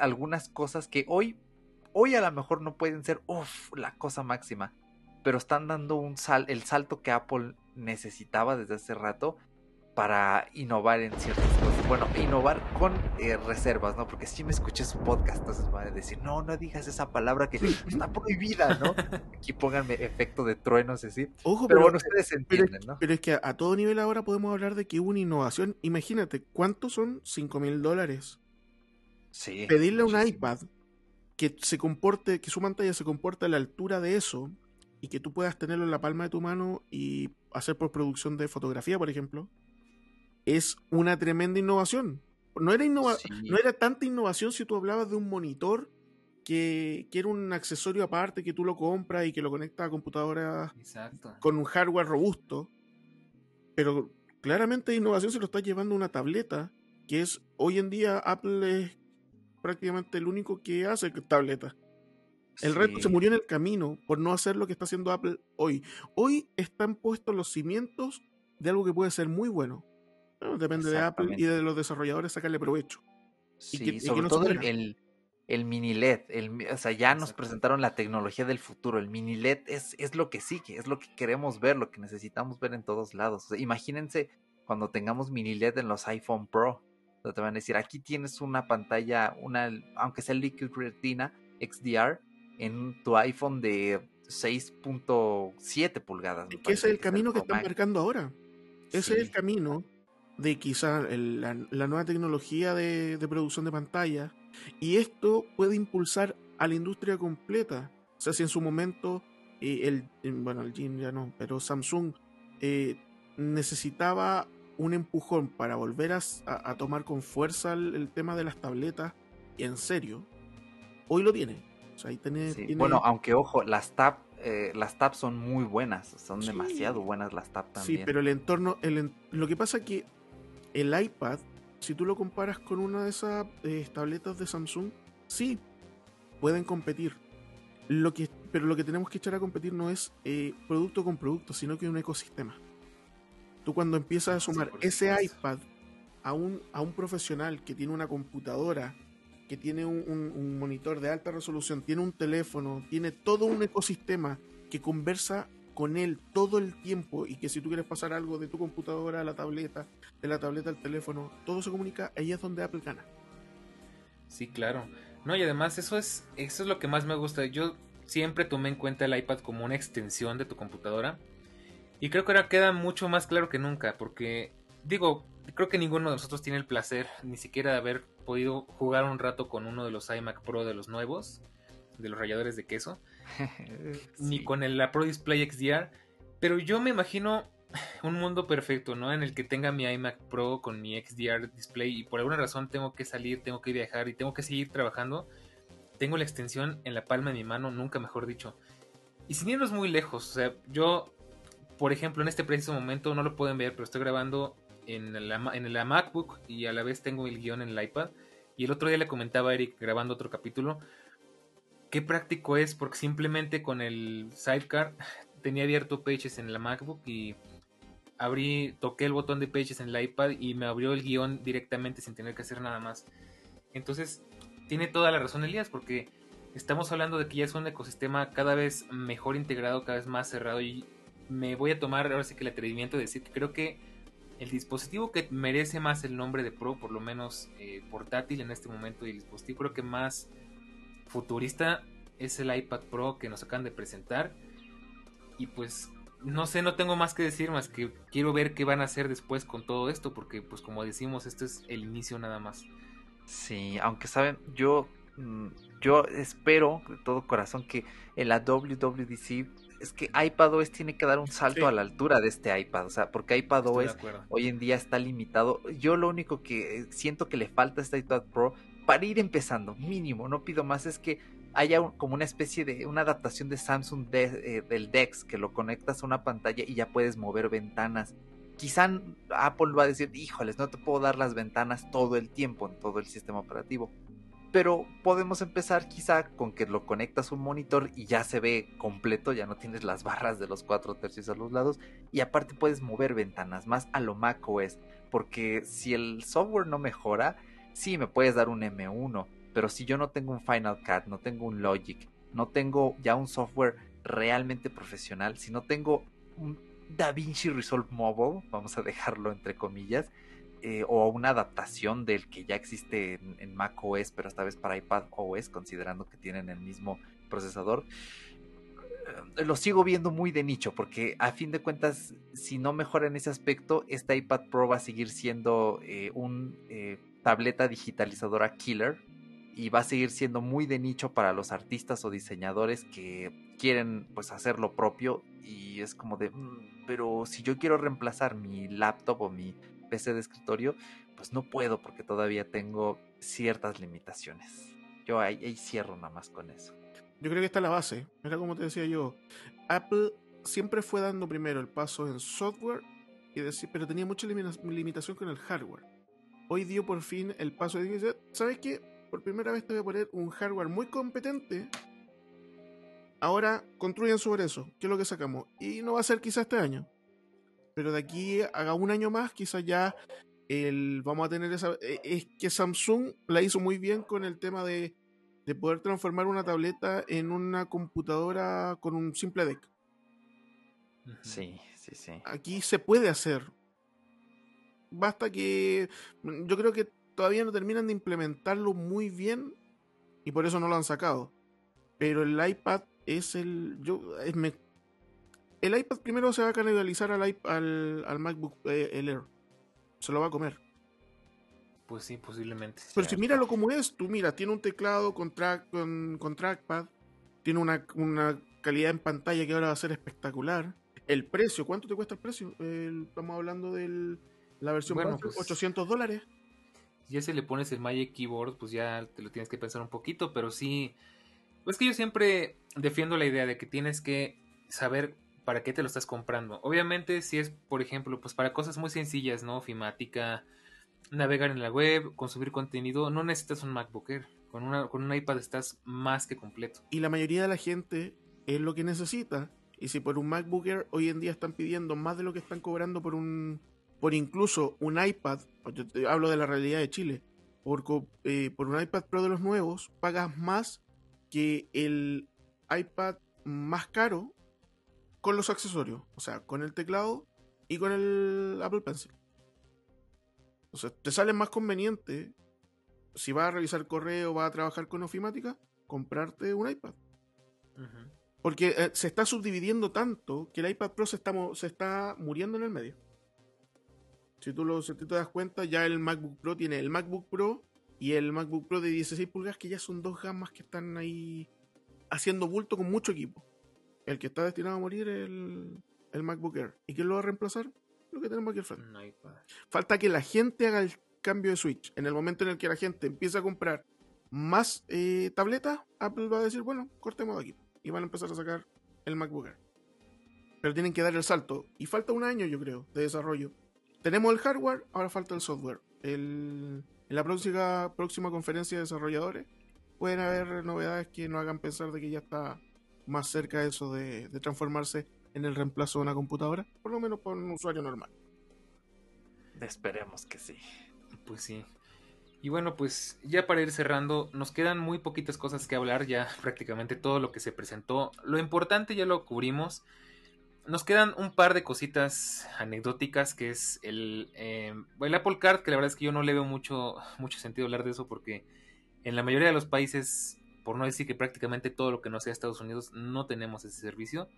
C: algunas cosas que hoy, hoy a lo mejor no pueden ser la cosa máxima, pero están dando un sal, el salto que Apple necesitaba desde hace rato para innovar en ciertas cosas. Bueno, innovar con eh, reservas, ¿no? Porque si me escuché su podcast, entonces va a decir, no, no digas esa palabra que está prohibida, ¿no? Aquí pónganme efecto de truenos, así. Ojo, pero, bueno, ustedes entienden, ¿no?
B: Pero es que a, todo nivel ahora podemos hablar de que hubo una innovación. Imagínate, ¿cuántos son 5 mil dólares? Pedirle a un iPad que se comporte, que su pantalla se comporte a la altura de eso y que tú puedas tenerlo en la palma de tu mano y hacer postproducción de fotografía, por ejemplo, es una tremenda innovación. No era, no era tanta innovación si tú hablabas de un monitor que, que, era un accesorio aparte que tú lo compras y que lo conectas a computadora con un hardware robusto. Pero claramente innovación se lo está llevando una tableta, que es hoy en día Apple es prácticamente el único que hace tableta. El resto se murió en el camino por no hacer lo que está haciendo Apple hoy. Hoy están puestos los cimientos de algo que puede ser muy bueno. depende de Apple y de los desarrolladores sacarle provecho.
C: Sí, sobre todo el, el, mini LED. El, o sea, ya nos presentaron la tecnología del futuro. El mini LED es, es lo que sigue, es lo que queremos ver, lo que necesitamos ver en todos lados. imagínense cuando tengamos mini LED en los iPhone Pro te van a decir, aquí tienes una pantalla, una, aunque sea Liquid Retina XDR, en tu iPhone de 6.7 pulgadas.
B: ese es el camino que están marcando ahora. Ese es el camino de quizá la, nueva tecnología de, producción de pantalla y esto puede impulsar a la industria completa. O sea, si en su momento eh, el, bueno, el Jim ya no, pero Samsung eh, necesitaba un empujón para volver a, tomar con fuerza el, tema de las tabletas, en serio, hoy lo tiene. O sea, ahí tiene,
C: Bueno, aunque ojo, las tab, eh, las tabs son muy buenas, son demasiado buenas las tab también.
B: Sí, pero el entorno, el, lo que pasa es que el iPad, si tú lo comparas con una de esas eh, tabletas de Samsung, sí, pueden competir. Lo que, pero lo que tenemos que echar a competir no es eh, producto con producto, sino que un ecosistema. Tú cuando empiezas a sumar ese iPad a un, a un profesional que tiene una computadora, que tiene un, monitor de alta resolución, tiene un teléfono, tiene todo un ecosistema que conversa con él todo el tiempo y que si tú quieres pasar algo de tu computadora a la tableta, de la tableta al teléfono, todo se comunica, ahí es donde Apple gana.
A: Sí, claro. No, y además eso es, eso es lo que más me gusta. Yo siempre tomé en cuenta el iPad como una extensión de tu computadora. Y creo que ahora queda mucho más claro que nunca, porque digo, creo que ninguno de nosotros tiene el placer ni siquiera de haber podido jugar un rato con uno de los iMac Pro de los nuevos, de los ralladores de queso. ni con el, la Pro Display XDR. Pero yo me imagino un mundo perfecto, ¿no? En el que tenga mi iMac Pro con mi XDR display y por alguna razón tengo que salir, tengo que viajar y tengo que seguir trabajando. Tengo la extensión en la palma de mi mano, nunca mejor dicho. Y sin irnos muy lejos, o sea, yo, por ejemplo, en este preciso momento no lo pueden ver, pero estoy grabando en la, MacBook y a la vez tengo el guion en el iPad. Y el otro día le comentaba a Eric grabando otro capítulo qué práctico es porque simplemente con el sidecar tenía abierto Pages en la MacBook y abrí, toqué el botón de Pages en el iPad y me abrió el guion directamente sin tener que hacer nada más. Entonces, tiene toda la razón Elías porque estamos hablando de que ya es un ecosistema cada vez mejor integrado, cada vez más cerrado y me voy a tomar ahora sí que el atrevimiento de decir que creo que el dispositivo que merece más el nombre de Pro, por lo menos eh, portátil en este momento y el dispositivo creo que más futurista es el iPad Pro que nos acaban de presentar. Y pues no sé, no tengo más que decir más que quiero ver qué van a hacer después con todo esto, porque pues como decimos, esto es el inicio nada más.
C: Sí, aunque saben, yo mm, yo espero de todo corazón que en la WWDC es que iPadOS tiene que dar un salto a la altura de este iPad, o sea, porque iPadOS hoy en día está limitado. Yo lo único que siento que le falta a este iPad Pro para ir empezando, mínimo, no pido más, es que haya como una especie de una adaptación de Samsung eh, del DeX que lo conectas a una pantalla y ya puedes mover ventanas. Quizá Apple va a decir, híjoles, no te puedo dar las ventanas todo el tiempo en todo el sistema operativo. Pero podemos empezar quizá con que lo conectas a un monitor y ya se ve completo, ya no tienes las barras de los cuatro tercios a los lados y aparte puedes mover ventanas más a lo macOS, porque si el software no mejora, sí, me puedes dar un M1, pero si yo no tengo un Final Cut, no tengo un Logic, no tengo ya un software realmente profesional, si no tengo un DaVinci Resolve Mobile, vamos a dejarlo entre comillas, eh, o una adaptación del que ya existe en, en, Mac OS, pero esta vez para iPad OS, considerando que tienen el mismo procesador, eh, lo sigo viendo muy de nicho, porque a fin de cuentas, si no mejora en ese aspecto, este iPad Pro va a seguir siendo eh, un tableta digitalizadora killer y va a seguir siendo muy de nicho para los artistas o diseñadores que quieren pues hacer lo propio y es como de mm, pero si yo quiero reemplazar mi laptop o mi PC de escritorio pues no puedo porque todavía tengo ciertas limitaciones yo ahí, cierro nada más con eso
B: yo creo que está la base era como te decía yo Apple siempre fue dando primero el paso en software y decir, pero tenía mucha limitación con el hardware hoy dio por fin el paso de decir, ¿sabes qué? Por primera vez te voy a poner un hardware muy competente. Ahora construyen sobre eso. ¿Qué es lo que sacamos? Y no va a ser quizás este año. Pero de aquí a un año más, quizás ya el, vamos a tener esa... E, es que Samsung la hizo muy bien con el tema de, de poder transformar una tableta en una computadora con un simple deck.
C: Sí, sí, sí.
B: Aquí se puede hacer basta que mm, yo creo que todavía no terminan de implementarlo muy bien y por eso no lo han sacado. Pero el iPad es el yo es el iPad primero se va a canibalizar al, al, al MacBook eh, Air. se lo va a comer.
A: Pues sí, posiblemente.
B: Pero si míralo como es, tú mira, tiene un teclado con, track, con, con trackpad, tiene una, una, calidad en pantalla que ahora va a ser espectacular. El precio, ¿cuánto te cuesta el precio? estamos hablando de la versión bueno, 800 pues dólares.
A: Ya si le pones el Magic Keyboard, pues ya te lo tienes que pensar un poquito, pero sí. Pues que yo siempre defiendo la idea de que tienes que saber para qué te lo estás comprando. Obviamente, si es, por ejemplo, pues para cosas muy sencillas, ¿no? Ofimática, navegar en la web, consumir contenido, no necesitas un MacBook. Con, una, con un iPad estás más que completo.
B: Y la mayoría de la gente es lo que necesita. Y si por un MacBook hoy en día están pidiendo más de lo que están cobrando por un por incluso un iPad, yo te hablo de la realidad de Chile, por, eh, por un iPad Pro de los nuevos pagas más que el iPad más caro con los accesorios, o sea, con el teclado y con el Apple Pencil. O sea, te sale más conveniente, si vas a revisar correo, vas a trabajar con ofimática, comprarte un iPad. Porque eh, se está subdividiendo tanto que el iPad Pro se está, se está muriendo en el medio. Si tú, lo, si tú te das cuenta, ya el MacBook Pro tiene el MacBook Pro y el MacBook Pro de 16 pulgadas, que ya son dos gamas que están ahí haciendo bulto con mucho equipo. El que está destinado a morir es el, el MacBook Air. ¿Y quién lo va a reemplazar? lo que tenemos aquí al frente. Falta que la gente haga el cambio de Switch. En el momento en el que la gente empieza a comprar más eh, tabletas, Apple va a decir, bueno, cortemos de aquí. Y van a empezar a sacar el MacBook Air. Pero tienen que dar el salto. Y falta un año, yo creo, de desarrollo. Tenemos el hardware, ahora falta el software. en la próxima, próxima conferencia de desarrolladores pueden haber novedades que nos hagan pensar de que ya está más cerca de eso de transformarse en el reemplazo de una computadora, por lo menos por un usuario normal.
C: Esperemos que sí.
A: Pues sí. Y bueno, pues ya para ir cerrando, nos quedan muy poquitas cosas que hablar, ya prácticamente todo lo que se presentó. Lo importante ya lo cubrimos. Nos quedan un par de cositas anecdóticas, que es el, eh, el Apple Card, que la verdad es que yo no le veo mucho, mucho sentido hablar de eso porque en la mayoría de los países, por no decir que prácticamente todo lo que no sea Estados Unidos, no tenemos ese servicio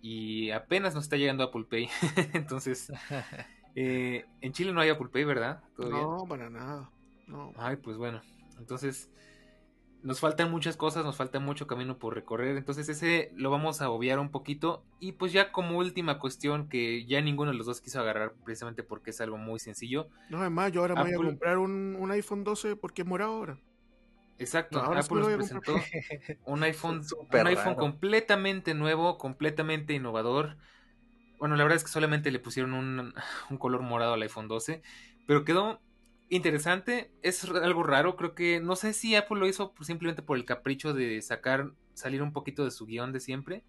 A: y apenas nos está llegando Apple Pay. Entonces, eh, en Chile no hay Apple Pay, ¿verdad?
B: no, para nada. No.
A: Ay, pues bueno. Entonces, nos faltan muchas cosas, nos falta mucho camino por recorrer. Entonces, ese lo vamos a obviar un poquito. Y pues ya como última cuestión que ya ninguno de los dos quiso agarrar precisamente porque es algo muy sencillo.
B: No, además, yo ahora me voy a comprar un, un iPhone 12 porque es morado ahora.
A: Exacto, Apple nos presentó un iPhone, un iPhone completamente nuevo, completamente innovador. Bueno, la verdad es que solamente le pusieron un, color morado al iPhone 12, pero quedó interesante. Es algo raro, creo que no sé si Apple lo hizo simplemente por el capricho de sacar, salir un poquito de su guion de siempre.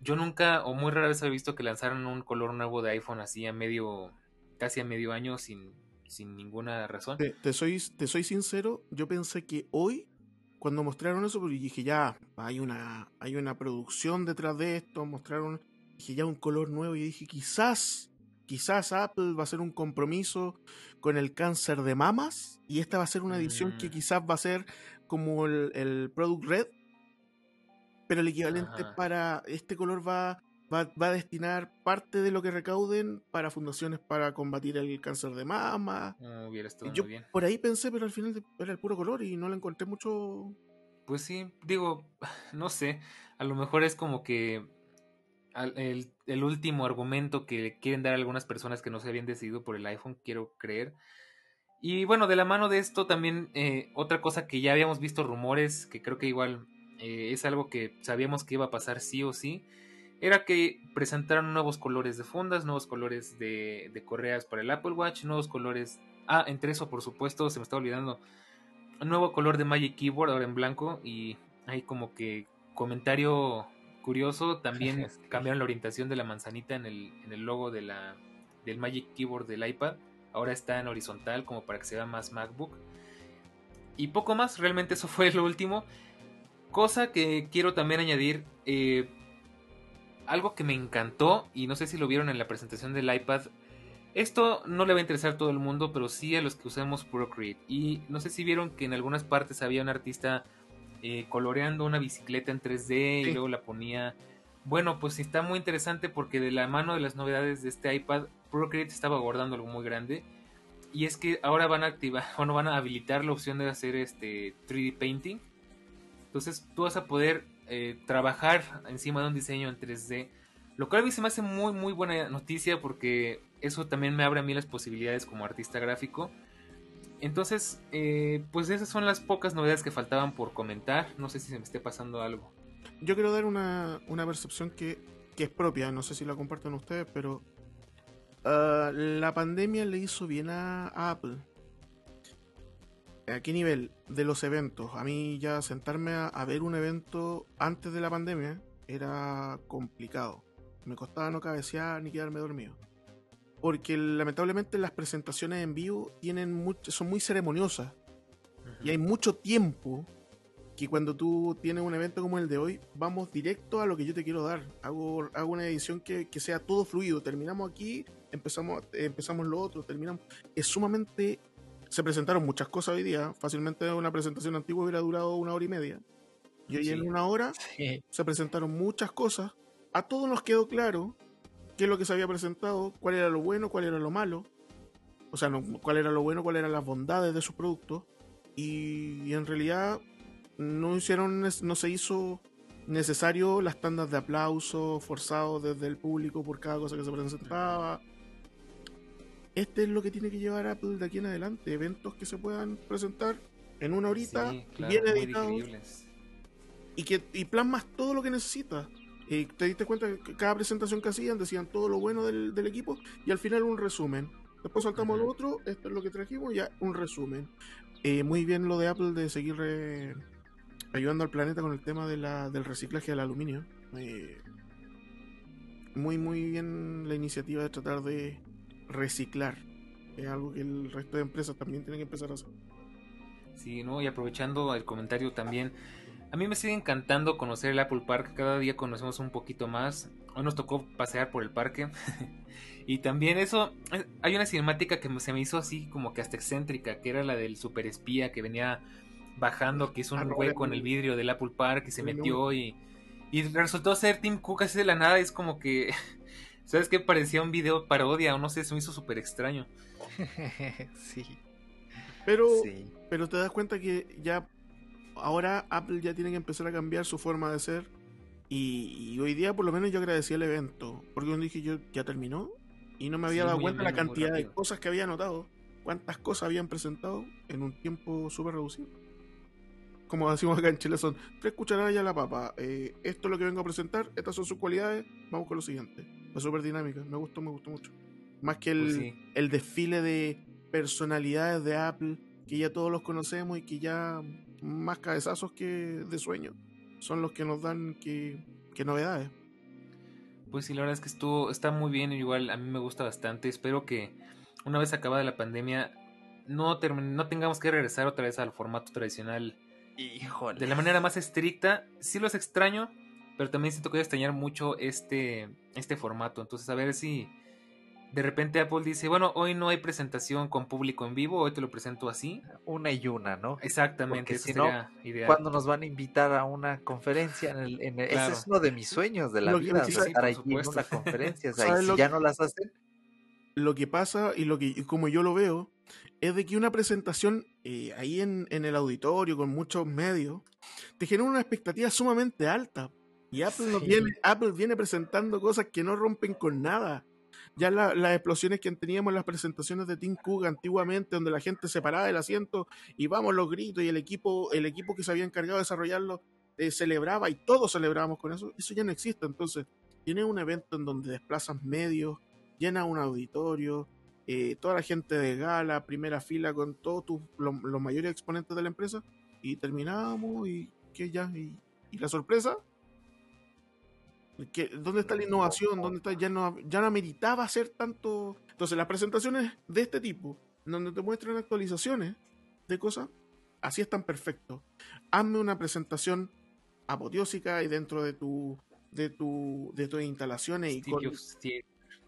A: Yo nunca o muy rara vez había visto que lanzaran un color nuevo de iPhone así a medio, casi a medio año sin sin ninguna razón.
B: Te, soy, te soy sincero, yo pensé que hoy, cuando mostraron eso, porque dije ya, hay una, hay una producción detrás de esto, mostraron, dije ya un color nuevo y dije quizás, quizás Apple va a hacer un compromiso con el cáncer de mamas y esta va a ser una edición que mm. quizás va a ser como el, el Product Red, pero el equivalente para este color va va, a destinar parte de lo que recauden para fundaciones para combatir el cáncer de mama.
A: hubiera estado
B: yo
A: muy bien.
B: por ahí pensé, pero al final era el puro color y no le encontré mucho.
A: Pues sí, digo, no sé, a lo mejor es como que el, el, último argumento que quieren dar algunas personas que no se habían decidido por el iPhone, quiero creer. Y bueno, de la mano de esto también eh, otra cosa que ya habíamos visto rumores, que creo que igual eh, es algo que sabíamos que iba a pasar sí o sí, era que presentaron nuevos colores de fundas, nuevos colores de, correas para el Apple Watch, nuevos colores... Ah, entre eso, por supuesto, se me está olvidando. Un nuevo color de Magic Keyboard, ahora en blanco. Y hay como que comentario curioso. También cambiaron la orientación de la manzanita en el, en el logo de la, del Magic Keyboard del iPad. Ahora está en horizontal como para que se vea más MacBook. Y poco más, realmente eso fue lo último. Cosa que quiero también añadir. Eh, algo que me encantó, y no sé si lo vieron en la presentación del iPad, esto no le va a interesar a todo el mundo, pero sí a los que usamos Procreate. Y no sé si vieron que en algunas partes había un artista eh, coloreando una bicicleta en 3D y luego la ponía. Bueno, pues está muy interesante porque de la mano de las novedades de este iPad Procreate estaba abordando algo muy grande. Y es que ahora van a activar, bueno, van a habilitar la opción de hacer este 3D painting. Entonces tú vas a poder eh, trabajar encima de un diseño en 3D. Lo cual a mí se me hace muy, muy buena noticia porque eso también me abre a mí las posibilidades como artista gráfico. Entonces, eh, pues esas son las pocas novedades que faltaban por comentar. No sé si se me esté pasando algo.
B: Yo quiero dar una, una percepción que, que, es propia, no sé si la comparten ustedes, pero uh, la pandemia le hizo bien a, Apple. ¿A qué nivel? De los eventos. A mí ya sentarme a, a ver un evento antes de la pandemia era complicado. Me costaba no cabecear ni quedarme dormido porque lamentablemente las presentaciones en vivo tienen mucho, son muy ceremoniosas y hay mucho tiempo que cuando tú tienes un evento como el de hoy, vamos directo a lo que yo te quiero dar. Hago, hago una edición que, que sea todo fluido. Terminamos aquí, empezamos, empezamos lo otro, terminamos. Es sumamente... Se presentaron muchas cosas hoy día. Fácilmente una presentación antigua hubiera durado una hora y media. Y hoy sí. en una hora sí. se presentaron muchas cosas. A todos nos quedó claro qué es lo que se había presentado, cuál era lo bueno, cuál era lo malo, o sea, no, cuál era lo bueno, cuáles eran las bondades de su producto, y, y, en realidad no hicieron, no se hizo necesario las tandas de aplauso forzados desde el público por cada cosa que se presentaba. Este es lo que tiene que llevar Apple de aquí en adelante, eventos que se puedan presentar en una horita, sí, claro, bien editados, y que y plasmas todo lo que necesitas. Y te diste cuenta que cada presentación que hacían decían todo lo bueno del, del equipo y al final un resumen. Después saltamos lo otro, esto es lo que trajimos, ya un resumen. Eh, muy bien lo de Apple de seguir re... ayudando al planeta con el tema de la, del reciclaje del aluminio. Eh, muy, muy bien la iniciativa de tratar de reciclar. Es algo que el resto de empresas también tienen que empezar a hacer.
A: Sí, ¿no? Y aprovechando el comentario también, a mí me sigue encantando conocer el Apple Park, cada día conocemos un poquito más. Hoy nos tocó pasear por el parque. y también eso, hay una cinemática que se me hizo así como que hasta excéntrica, que era la del super espía que venía bajando, que hizo un ah, hueco en el vidrio del Apple Park y se metió y, y resultó ser Tim Cook así de la nada. Es como que, ¿sabes qué? Parecía un video parodia o no sé, se me hizo súper extraño.
C: sí.
B: Pero, sí. pero te das cuenta que ya ahora Apple ya tiene que empezar a cambiar su forma de ser. Y, y hoy día, por lo menos, yo agradecí el evento. Porque cuando dije, yo ya terminó. Y no me había sí, dado cuenta la cantidad de cosas que había notado. Cuántas cosas habían presentado en un tiempo súper reducido. Como decimos acá en Chile, son tres cucharadas ya la papa. Eh, esto es lo que vengo a presentar. Estas son sus cualidades. Vamos con lo siguiente. Fue súper dinámica. Me gustó, me gustó mucho. Más que el, pues sí. el desfile de personalidades de Apple que ya todos los conocemos y que ya más cabezazos que de sueño son los que nos dan que, que novedades.
A: Pues sí, la verdad es que estuvo, está muy bien, igual a mí me gusta bastante. Espero que una vez acabada la pandemia no, no tengamos que regresar otra vez al formato tradicional.
C: Híjole.
A: De la manera más estricta. Sí los extraño, pero también siento que voy a extrañar mucho este, este formato. Entonces a ver si de repente Apple dice, bueno, hoy no hay presentación con público en vivo, hoy te lo presento así.
C: Una y una, ¿no?
A: Exactamente,
C: Porque si no,
A: ideal.
C: cuando nos van a invitar a una conferencia, en el, en el, claro. ese es uno de mis sueños de la lo vida, que, sí, estar ahí en una conferencia. O sea, y si ya no las hacen.
B: Lo que pasa y lo que como yo lo veo es de que una presentación eh, ahí en, en, el auditorio con muchos medios te genera una expectativa sumamente alta. Y Apple, sí. viene, Apple viene presentando cosas que no rompen con nada ya la, las explosiones que teníamos en las presentaciones de Tim Cook antiguamente, donde la gente se paraba del asiento y vamos los gritos y el equipo, el equipo que se había encargado de desarrollarlo eh, celebraba y todos celebrábamos con eso, eso ya no existe. Entonces, tienes un evento en donde desplazas medios, llena un auditorio, eh, toda la gente de gala, primera fila con todos los, los mayores exponentes de la empresa y terminamos y que ya, y, y la sorpresa que, ¿Dónde está la innovación? ¿Dónde está? Ya no, ya no ameritaba hacer tanto. Entonces, las presentaciones de este tipo, donde te muestran actualizaciones de cosas, así están perfectos. Hazme una presentación apoteósica y dentro de tu de tu de tus instalaciones y con...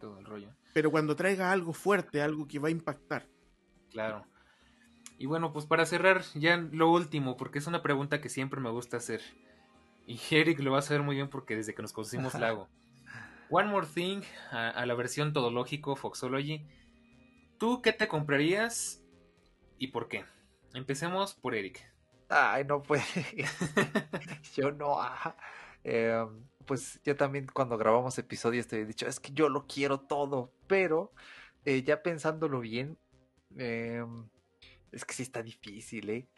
A: todo el rollo.
B: Pero cuando traiga algo fuerte, algo que va a impactar.
A: Claro. Y bueno, pues para cerrar ya lo último, porque es una pregunta que siempre me gusta hacer. Y Eric lo va a saber muy bien porque desde que nos conocimos la hago. One More Thing, a, la versión todológico, Foxology. ¿Tú qué te comprarías y por qué? Empecemos por Eric.
C: Ay, no puede. yo no. Eh, pues yo también cuando grabamos episodios te he dicho, es que yo lo quiero todo, pero eh, ya pensándolo bien, em, es que sí está difícil, ¿eh?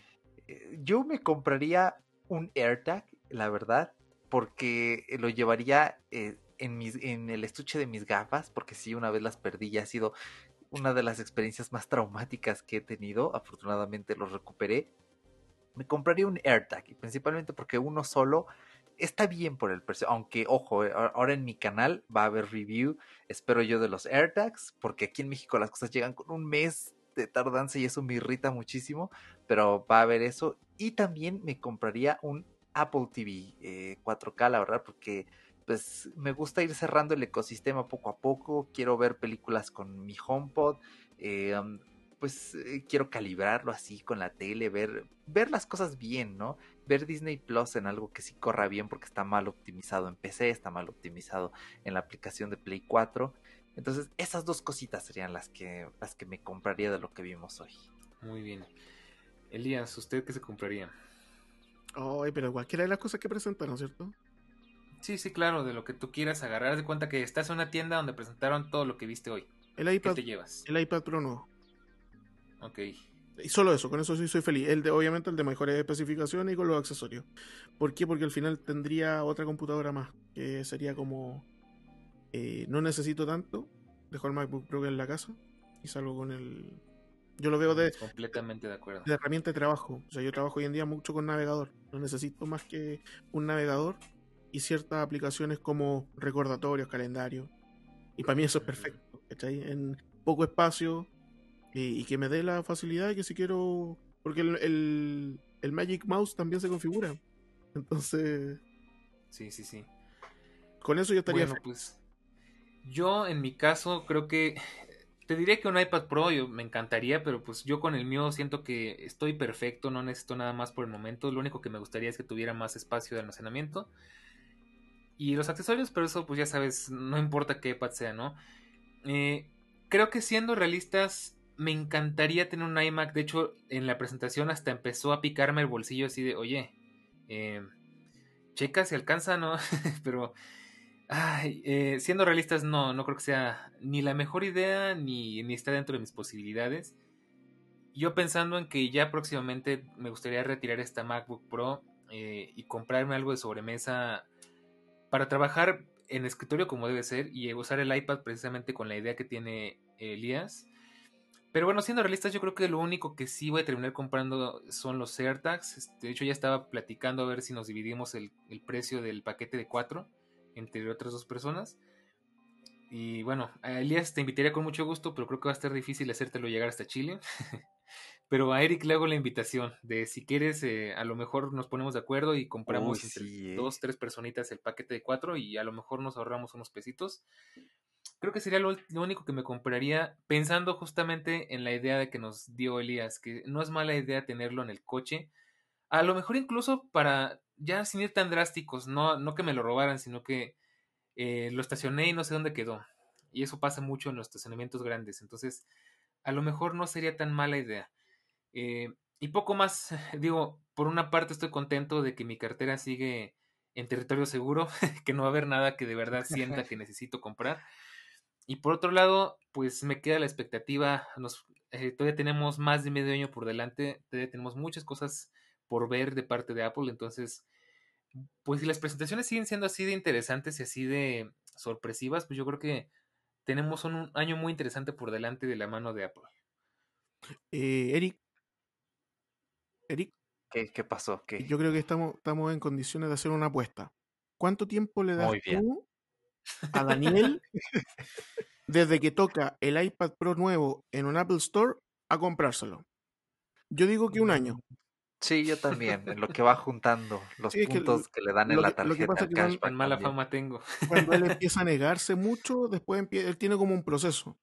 C: ¿eh? Yo me compraría un AirTag, la verdad, porque lo llevaría en, en el estuche de mis gafas, porque sí, una vez las perdí y ha sido una de las experiencias más traumáticas que he tenido. Afortunadamente los recuperé. Me compraría un AirTag, principalmente porque uno solo está bien por el precio, aunque ojo, eh, ahora en mi canal va a haber review, espero yo, de los AirTags, porque aquí en México las cosas llegan con un mes de tardanza y eso me irrita muchísimo, pero va a haber eso. Y también me compraría un Apple TV 4K, eh, la verdad, porque pues me gusta ir cerrando el ecosistema poco a poco, quiero ver películas con mi HomePod, eh, pues eh, quiero calibrarlo así con la tele, ver, ver las cosas bien, ¿no? Ver Disney Plus en algo que sí corra bien porque está mal optimizado en PC, está mal optimizado en la aplicación de Play 4. Entonces, esas dos cositas serían las que, las que me compraría de lo que vimos hoy.
A: Muy bien. Elías, ¿usted qué se compraría?
B: Ay, pero cualquiera de las cosas que presentaron, ¿cierto?
A: Sí, sí, claro, de lo que tú quieras agarrar. de cuenta que estás en una tienda donde presentaron todo lo que viste hoy.
B: El iPad,
A: ¿Qué te llevas?
B: El iPad Pro nuevo.
A: Ok.
B: Y solo eso, con eso sí soy feliz. El de, obviamente el de mejores especificaciones y con los accesorios. ¿Por qué? Porque al final tendría otra computadora más, que sería como... Eh, no necesito tanto, dejo el MacBook Pro en la casa y salgo con el... Yo lo veo de...
A: Completamente de acuerdo.
B: De herramienta de trabajo. O sea, yo trabajo hoy en día mucho con navegador. No necesito más que un navegador y ciertas aplicaciones como recordatorios, calendarios. Y para mí eso es perfecto. ¿cachai? En poco espacio, y, que me dé la facilidad de que si quiero. Porque el, el, Magic Mouse también se configura. Entonces.
A: Sí, sí, sí.
B: Con eso yo estaría.
A: Bueno, pues. Yo, en mi caso, creo que. Te diría que un iPad Pro yo, me encantaría, pero pues yo con el mío siento que estoy perfecto, no necesito nada más por el momento. Lo único que me gustaría es que tuviera más espacio de almacenamiento. Y los accesorios, pero eso pues ya sabes, no importa qué iPad sea, ¿no? Eh, creo que siendo realistas, me encantaría tener un iMac. De hecho, en la presentación hasta empezó a picarme el bolsillo así de, oye, eh, checa si alcanza, ¿no? Pero, ay, eh, siendo realistas, no, no creo que sea ni la mejor idea ni, ni está dentro de mis posibilidades. Yo pensando en que ya próximamente me gustaría retirar esta MacBook Pro eh, y comprarme algo de sobremesa para trabajar en escritorio como debe ser y usar el iPad precisamente con la idea que tiene Elías pero bueno, siendo realistas, yo creo que lo único que sí voy a terminar comprando son los AirTags. Este, de hecho, ya estaba platicando a ver si nos dividimos el, precio del paquete de cuatro entre otras dos personas. Y bueno, a Elías te invitaría con mucho gusto, pero creo que va a estar difícil hacértelo llegar hasta Chile. pero a Eric le hago la invitación de si quieres, eh, a lo mejor nos ponemos de acuerdo y compramos entre ¿eh? dos, tres personitas el paquete de cuatro y a lo mejor nos ahorramos unos pesitos creo que sería lo, único que me compraría pensando justamente en la idea de que nos dio Elías, que no es mala idea tenerlo en el coche. A lo mejor incluso para ya sin ir tan drásticos, no, no que me lo robaran, sino que eh, lo estacioné y no sé dónde quedó. Y eso pasa mucho en los estacionamientos grandes. Entonces, a lo mejor no sería tan mala idea. Eh, y poco más, digo, por una parte estoy contento de que mi cartera sigue en territorio seguro, que no va a haber nada que de verdad sienta que necesito comprar. Y por otro lado, pues me queda la expectativa, nos, eh, todavía tenemos más de medio año por delante, todavía tenemos muchas cosas por ver de parte de Apple, entonces, pues si las presentaciones siguen siendo así de interesantes y así de sorpresivas, pues yo creo que tenemos un, año muy interesante por delante de la mano de Apple.
B: Eh, Eric. Eric.
C: ¿Qué, pasó?
B: Yo creo que estamos, estamos en condiciones de hacer una apuesta. ¿Cuánto tiempo le das tú a Daniel desde que toca el iPad Pro nuevo en un Apple Store a comprárselo. Yo digo que un año.
C: Sí, yo también, en lo que va juntando los puntos que, le dan en la tarjeta. Lo
A: que pasa mala fama tengo.
B: Cuando él empieza a negarse mucho, después él tiene como un proceso.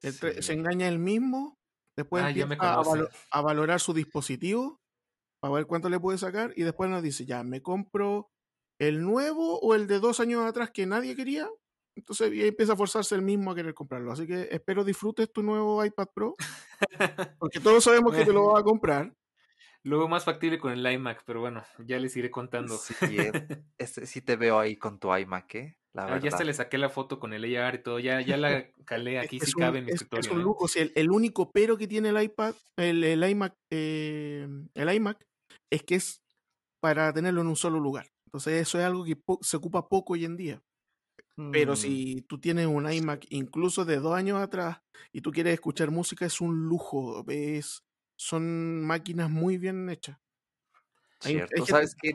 B: Se engaña él mismo, después ah, empieza a, valorar su dispositivo para ver cuánto le puede sacar y después nos dice, ya, me compro el nuevo o el de dos años atrás que nadie quería Entonces y empieza a forzarse el mismo a querer comprarlo. Así que espero disfrutes tu nuevo iPad Pro. Porque todos sabemos que te lo vas a comprar.
A: Luego más factible con el iMac, pero bueno, ya les iré contando.
C: Sí, este, sí te veo ahí con tu iMac, ¿eh?
A: La ah, ya se le saqué la foto con el AR y todo, ya, ya la calé aquí, si cabe en mi escritorio.
B: Es un ¿eh? lujo, el, único pero que tiene el iPad, el, el iMac, eh, el iMac, es que es para tenerlo en un solo lugar. Entonces eso es algo que se ocupa poco hoy en día. Pero mm. si tú tienes un iMac incluso de dos años atrás y tú quieres escuchar música, es un lujo. Es, son máquinas muy bien hechas.
C: Cierto, ¿sabes qué?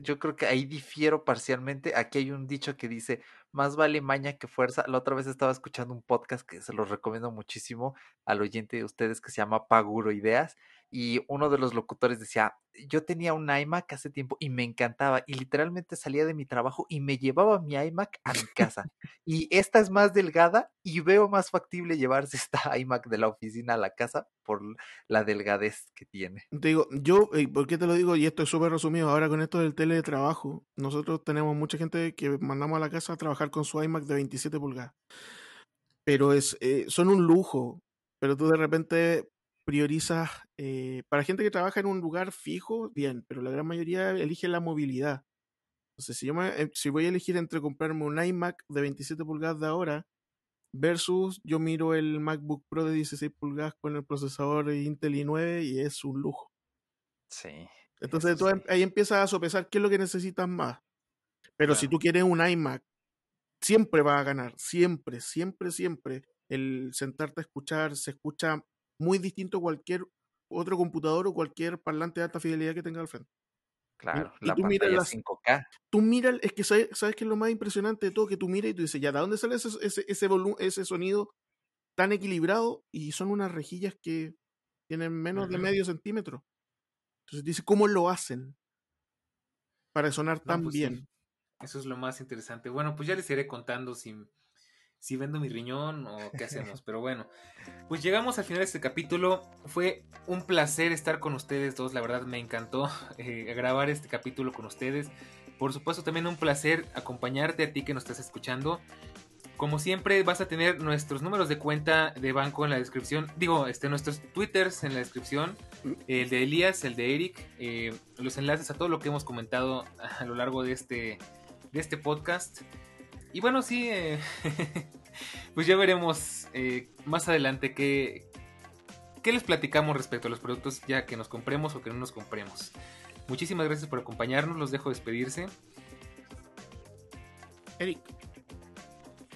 C: Yo creo que ahí difiero parcialmente. Aquí hay un dicho que dice, más vale maña que fuerza. La otra vez estaba escuchando un podcast que se los recomiendo muchísimo al oyente de ustedes que se llama Paguro Ideas y uno de los locutores decía, yo tenía un iMac hace tiempo y me encantaba y literalmente salía de mi trabajo y me llevaba mi iMac a mi casa. y esta es más delgada y veo más factible llevarse esta iMac de la oficina a la casa por la delgadez que tiene.
B: Te digo, yo, eh, ¿por qué te lo digo? Y esto es súper resumido, ahora con esto del teletrabajo, nosotros tenemos mucha gente que mandamos a la casa a trabajar con su iMac de 27 pulgadas. Pero es, eh, son un lujo, pero tú de repente priorizas, eh, para gente que trabaja en un lugar fijo, bien, pero la gran mayoría elige la movilidad. Entonces, si, yo eh, si voy a elegir entre comprarme un iMac de 27 pulgadas de ahora versus yo miro el MacBook Pro de 16 pulgadas con el procesador Intel i9 y es un lujo.
C: Sí.
B: Entonces em, ahí empiezas a sopesar qué es lo que necesitas más. Pero si tú quieres un iMac, siempre va a ganar, siempre, siempre, siempre. El sentarte a escuchar, se escucha muy distinto a cualquier otro computador o cualquier parlante de alta fidelidad que tenga al frente.
C: Claro, la tú pantalla 5K.
B: Tú miras, es que sabes, sabes que es lo más impresionante de todo, que tú miras y tú dices, ya, ¿de dónde sale ese, ese, ese, ese sonido tan equilibrado? Y son unas rejillas que tienen menos de medio centímetro. Entonces dice, ¿cómo lo hacen? Para sonar tan pues bien.
A: Eso es lo más interesante. Bueno, pues ya les iré contando si si vendo mi riñón o qué hacemos. Pero bueno, pues llegamos al final de este capítulo. Fue un placer estar con ustedes dos. La verdad me encantó eh, grabar este capítulo con ustedes. Por supuesto, también un placer acompañarte a ti que nos estás escuchando. Como siempre, vas a tener nuestros números de cuenta de banco en la descripción. Digo, este, nuestros twitters en la descripción. El de Elías, el de Eric. Eh, los enlaces a todo lo que hemos comentado a lo largo de este, de este podcast. Y bueno, sí, eh, pues ya veremos eh, más adelante qué, qué les platicamos respecto a los productos ya que nos compremos o que no nos compremos. Muchísimas gracias por acompañarnos, los dejo despedirse.
B: Eric.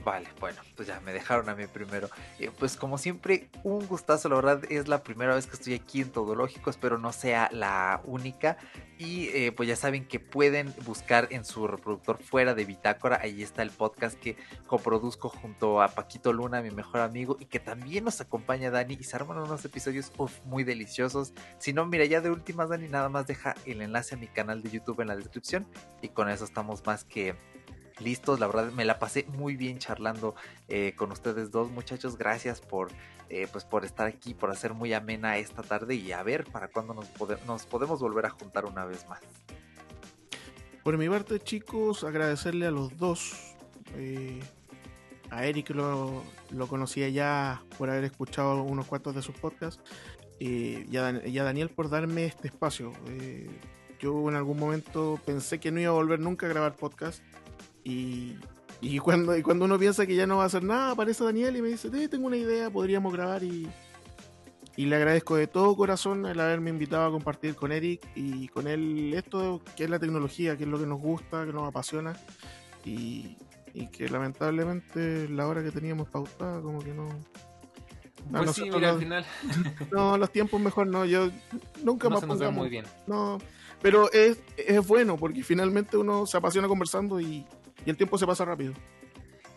C: Vale, bueno, pues ya me dejaron a mí primero. Eh, pues como siempre, un gustazo, la verdad es la primera vez que estoy aquí en Todológico, espero no sea la única. Y eh, pues ya saben que pueden buscar en su reproductor fuera de Bitácora, ahí está el podcast que coproduzco junto a Paquito Luna, mi mejor amigo, y que también nos acompaña Dani y se arman unos episodios muy deliciosos. Si no, mira, ya de últimas Dani nada más deja el enlace a mi canal de YouTube en la descripción y con eso estamos más que listos. La verdad me la pasé muy bien charlando eh, con ustedes dos muchachos. Gracias por, eh, pues por estar aquí, por hacer muy amena esta tarde y a ver para cuándo nos, podemos volver a juntar una vez más.
B: Por mi parte chicos, agradecerle a los dos. Eh, a Eric lo, conocía ya por haber escuchado unos cuantos de sus podcasts. y, a, Daniel por darme este espacio. yo en algún momento pensé que no iba a volver nunca a grabar podcast y, y, cuando, y cuando uno piensa que ya no va a hacer nada, aparece Daniel y me dice, tengo una idea, podríamos grabar y, y le agradezco de todo corazón el haberme invitado a compartir con Eric y con él esto que es la tecnología, que es lo que nos gusta, que nos apasiona y, y que lamentablemente la hora que teníamos pautada como que no...
A: Pues sí, mira, al final.
B: No, los tiempos mejor no, yo nunca
A: no más se muy bien.
B: No, pero es, es bueno porque finalmente uno se apasiona conversando y, y el tiempo se pasa rápido.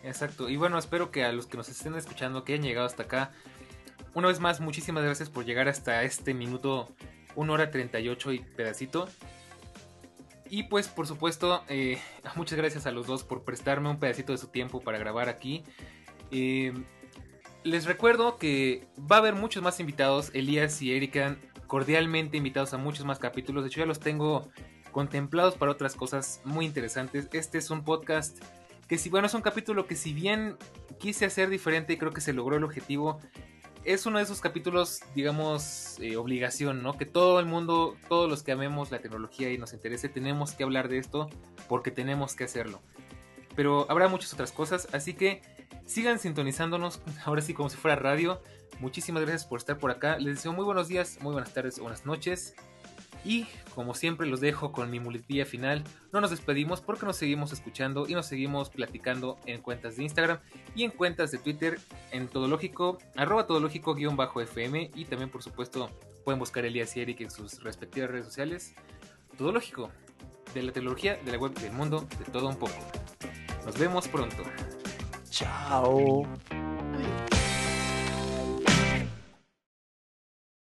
A: Exacto. Y bueno, espero que a los que nos estén escuchando, que hayan llegado hasta acá, una vez más, muchísimas gracias por llegar hasta este minuto, 1 hora 38 y pedacito. Y pues, por supuesto, eh, muchas gracias a los dos por prestarme un pedacito de su tiempo para grabar aquí. Eh, les recuerdo que va a haber muchos más invitados. Elías y Erika cordialmente invitados a muchos más capítulos. De hecho, ya los tengo contemplados para otras cosas muy interesantes. Este es un podcast que si, bueno, es un capítulo que si bien quise hacer diferente y creo que se logró el objetivo, es uno de esos capítulos, digamos, eh, obligación, ¿no? Que todo el mundo, todos los que amemos la tecnología y nos interese, tenemos que hablar de esto porque tenemos que hacerlo. Pero habrá muchas otras cosas, así que sigan sintonizándonos, ahora sí como si fuera radio. Muchísimas gracias por estar por acá. Les deseo muy buenos días, muy buenas tardes, buenas noches. Y como siempre los dejo con mi muletilla final. No nos despedimos porque nos seguimos escuchando y nos seguimos platicando en cuentas de Instagram y en cuentas de Twitter en Todológico, arroba Todológico-FM y también por supuesto pueden buscar Elías y Eric en sus respectivas redes sociales. Todológico, de la tecnología, de la web, del mundo, de todo un poco. Nos vemos pronto.
C: Chao.